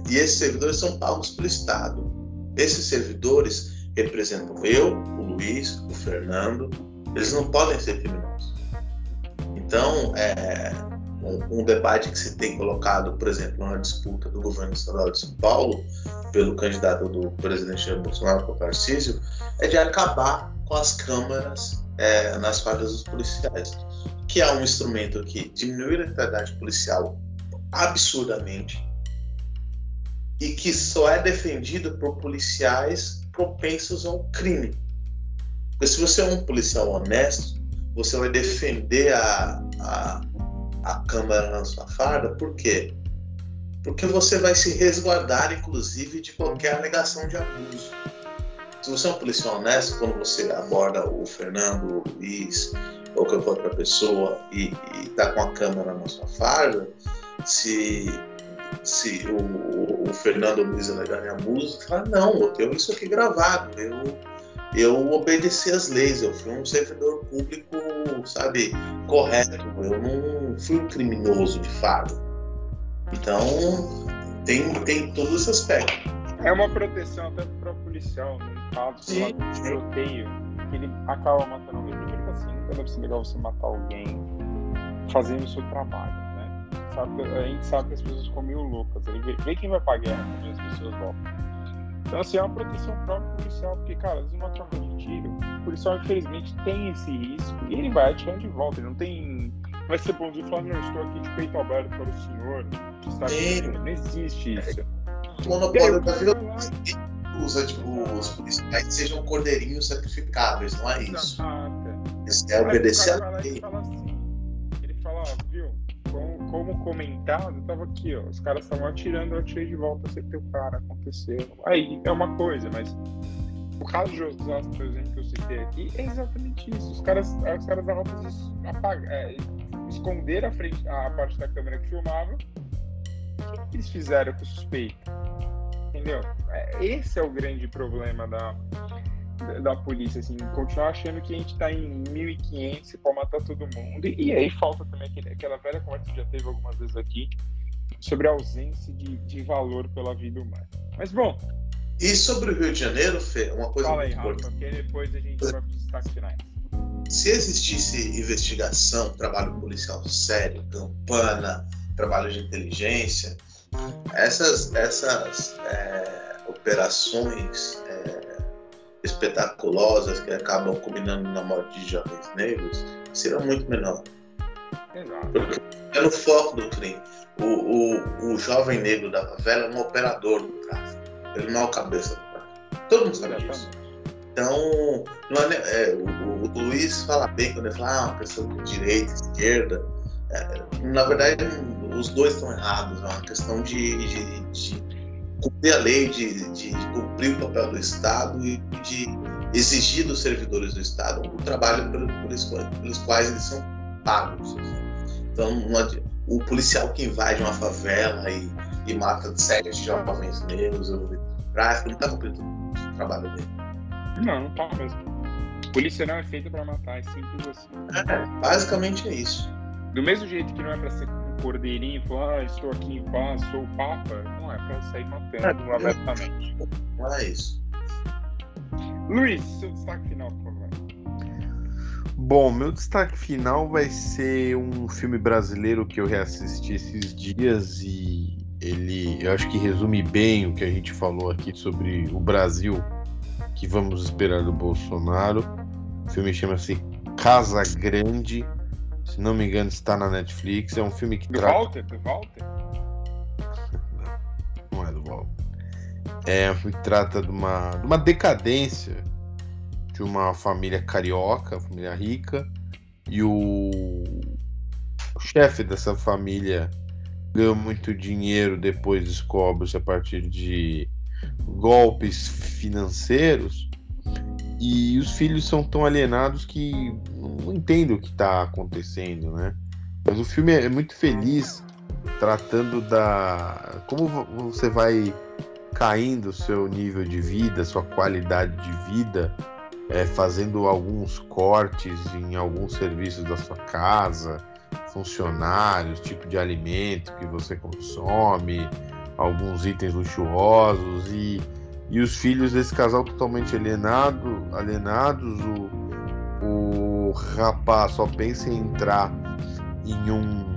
e esses servidores são pagos pelo Estado. Esses servidores representam eu, o Luiz, o Fernando. Eles não podem ser criminosos. Então, é, um, um, debate que se tem colocado, por exemplo, na disputa do governo estadual de São Paulo, pelo candidato do presidente Jair Bolsonaro, o Tarcísio, é de acabar com as câmaras é, nas fardas dos policiais, que é um instrumento que diminui a letalidade policial absurdamente e que só é defendido por policiais propensos ao crime. Porque se você é um policial honesto, você vai defender a, a a câmara na sua farda, por quê? Porque você vai se resguardar, inclusive, de qualquer alegação de abuso. Se você é um policial honesto, quando você aborda o Fernando, o Luiz ou qualquer outra pessoa e está com a câmera na sua farda, se, se o, o Fernando Luiz alegarem abuso, fala, não, eu tenho isso aqui gravado, eu eu obedeci às leis, eu fui um servidor público, sabe, correto, eu não fui um criminoso de fato. Então, tem, tem todo esse aspecto. É uma proteção até para o policial, no caso de tiroteio, que ele acaba matando alguém. Primeiro assim, nunca deve ser legal você matar alguém fazendo o seu trabalho? Sabe, a gente sabe que as pessoas ficam meio loucas. Ele vê, vê quem vai pagar quando as pessoas voltam. Então, assim, é uma proteção própria policial, porque, cara, às vezes uma troca de tiro, o policial, infelizmente, tem esse risco e ele vai atirando de volta. Ele não tem. Vai ser bom de falar, não, estou aqui de peito aberto para o senhor, está aqui. Não existe isso. O monopólio vida usa, tipo, os policiais sejam cordeirinhos sacrificáveis, não é isso. Isso é obedecer a lei. Assim, como comentado, tava aqui, ó. Os caras estavam atirando, eu atirei de volta, acertei o cara, aconteceu. Aí é uma coisa, mas o caso de Osasco, por exemplo, que eu citei aqui, é exatamente isso. Os caras, os caras da rota é, esconderam a, frente, a parte da câmera que filmava. O que eles fizeram com o suspeito? Entendeu? É, esse é o grande problema da, da polícia, assim, continuar achando que a gente tá em 1500 e pode matar todo mundo. E, aí falta também aquele, aquela velha conversa que já teve algumas vezes aqui sobre a ausência de, de valor pela vida humana. Mas bom. E sobre o Rio de Janeiro, Fê, uma coisa Fala aí, Rafa, porque depois a gente vai para os destaques finais. Se existisse investigação, trabalho policial sério, campana, trabalho de inteligência, essas, essas é, operações espetaculosas que acabam combinando na morte de jovens negros serão muito menor. Porque é no foco do crime. O, o, o jovem negro da favela é um operador do tráfico. Ele não é o cabeça do tráfico. Todo mundo sabe disso. Então, é, é, o, o, Luiz fala bem quando ele fala ah, uma questão de direita, esquerda. É, na verdade, os dois estão errados. É uma questão de, de, de cumprir a lei, de, de, cumprir o papel do Estado e de exigir dos servidores do Estado o trabalho pelos, pelos quais eles são pagos. Então, o policial que invade uma favela e, e mata sete jovens negros ou tráfico, não está cumprindo o trabalho dele. Não, não está mesmo. Polícia não é feita pra matar, é simples assim. É, basicamente é isso. Do mesmo jeito que não é pra ser cordeirinho e falar, ah, estou aqui em paz, sou o Papa, não é pra sair matando É, abertamente. Não é isso. Luiz, seu destaque final, por favor. Bom, meu destaque final vai ser um filme brasileiro que eu reassisti esses dias e ele, eu acho que resume bem o que a gente falou aqui sobre o Brasil que vamos esperar do Bolsonaro. O filme chama-se Casa Grande. Se não me engano, está na Netflix. É um filme que Do trata. Walter? Do Walter? Não é do Walter. É um filme que trata de uma, de uma decadência de uma família carioca, família rica, e o, o chefe dessa família ganhou muito dinheiro, depois descobre-se a partir de golpes financeiros, e os filhos são tão alienados que não entendem o que está acontecendo, né? Mas o filme é muito feliz tratando da como vo- você vai caindo o seu nível de vida, sua qualidade de vida, é, fazendo alguns cortes em alguns serviços da sua casa, funcionários, tipo de alimento que você consome, alguns itens luxuosos e, e os filhos desse casal totalmente alienado, alienados, o, o rapaz só pensa em entrar em um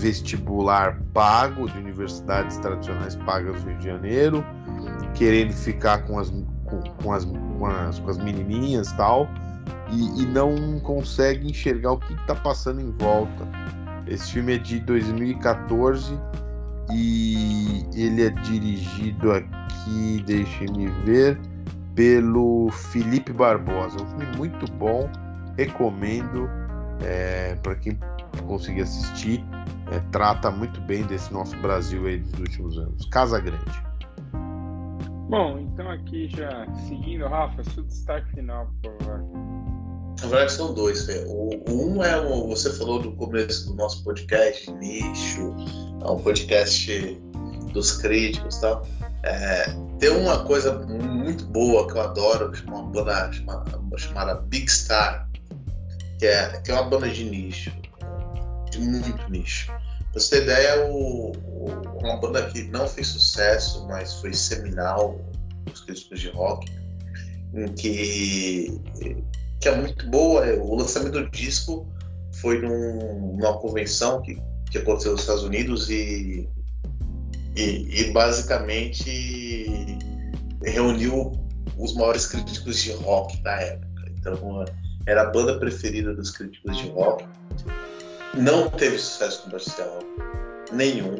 vestibular pago de universidades tradicionais pagas do Rio de Janeiro, querendo ficar com as, com, com as, com as, com as menininhas tal, e, e não consegue enxergar o que está passando em volta. Esse filme é de 2014 e ele é dirigido aqui, deixe-me ver, pelo Felipe Barbosa. Um filme muito bom, recomendo é, para quem conseguir assistir. É, trata muito bem desse nosso Brasil aí dos últimos anos. Casa Grande. Bom, então aqui já seguindo, Rafa, seu destaque final, por favor. Na verdade, são dois. Fê. O, um é o você falou no começo do nosso podcast, nicho, é um podcast dos críticos e tal. É, tem uma coisa muito boa que eu adoro, que é uma banda chamada, chamada Big Star, que é, que é uma banda de nicho, de muito nicho. Pra você ter ideia, o, o, uma banda que não fez sucesso, mas foi seminal nos críticos de rock, em que que é muito boa. é, O lançamento do disco foi num, numa convenção que, que aconteceu nos Estados Unidos e, e, e basicamente reuniu os maiores críticos de rock da época. Então era a banda preferida dos críticos de rock. Não teve sucesso comercial nenhum,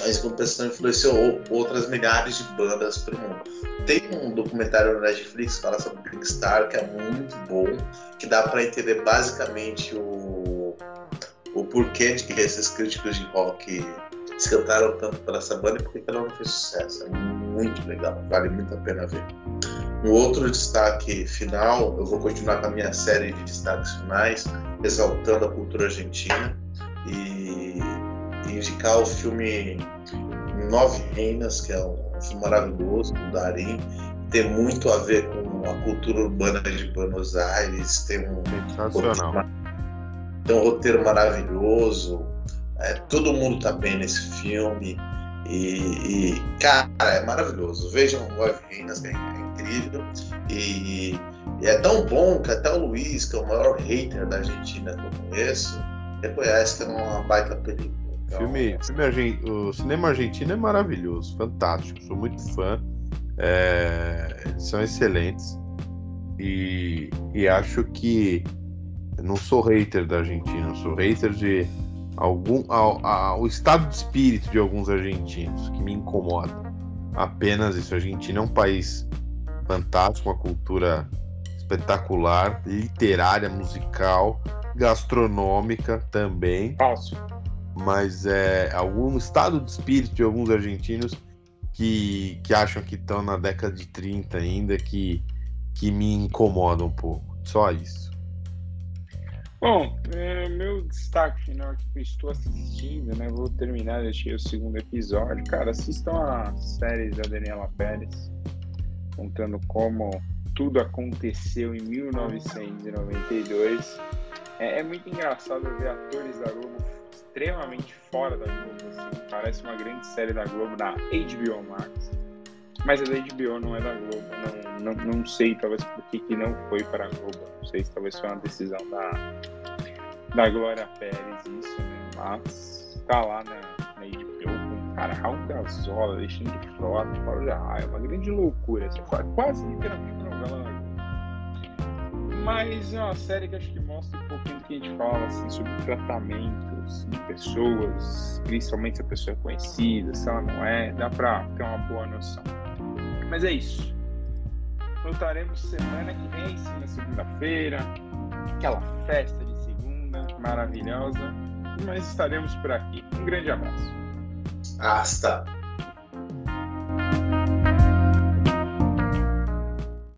mas compensação influenciou outras milhares de bandas pelo mundo. Tem um documentário no Netflix que fala sobre o Big Star, que é muito bom, que dá para entender basicamente o, o porquê de que esses críticos de rock se cantaram tanto por essa banda e por que ela não fez sucesso. É muito legal, vale muito a pena ver. Um outro destaque final, eu vou continuar com a minha série de destaques finais, exaltando a cultura argentina e indicar o filme Nove Reinas, que é um filme maravilhoso, do Darim, tem muito a ver com a cultura urbana de Buenos Aires, tem um, Sensacional. tem um roteiro maravilhoso, é, todo mundo tá bem nesse filme. E, e, cara, é maravilhoso. Vejam Nove Reinas, que é, é incrível. E, e é tão bom que até o Luiz, que é o maior hater da Argentina que eu conheço, reconhece que é uma baita película. Então, Filme, filme argen- O cinema argentino é maravilhoso, fantástico. Sou muito fã. É, são excelentes. E, e acho que não sou hater da Argentina, sou hater de algum ao, ao- estado de espírito de alguns argentinos que me incomoda. Apenas isso. A Argentina é um país fantástico, uma cultura espetacular, literária, musical, gastronômica também Falso. Mas é algum estado de espírito de alguns argentinos que, que acham que estão na década de 30 ainda, que, que me incomoda um pouco. Só isso. Bom, é, meu destaque final que eu estou assistindo, né? Vou terminar, deixei o segundo episódio. Cara, assistam a série da Daniela Pérez, contando como tudo aconteceu em 1992. É, é muito engraçado ver atores da Globo extremamente fora da Globo. Assim. Parece uma grande série da Globo na HBO Max. Mas a da HBO não é da Globo. Não, não, não sei, talvez por que, que não foi para a Globo. Não sei se talvez foi uma decisão da, da Glória Pérez, isso, né? Mas tá lá na, na HBO com cara, Raul Gazola, Alexandre Frota, Paulo de Arraia, uma grande loucura. Assim, quase literalmente novela da Globo. Mas é uma série que acho que mostra um pouquinho do que a gente fala assim, sobre de pessoas, principalmente se a pessoa é conhecida, se ela não é, dá pra ter uma boa noção. Mas é isso. Voltaremos semana que vem, sim, na segunda-feira. Aquela festa de segunda maravilhosa. Mas estaremos por aqui. Um grande abraço. Hasta.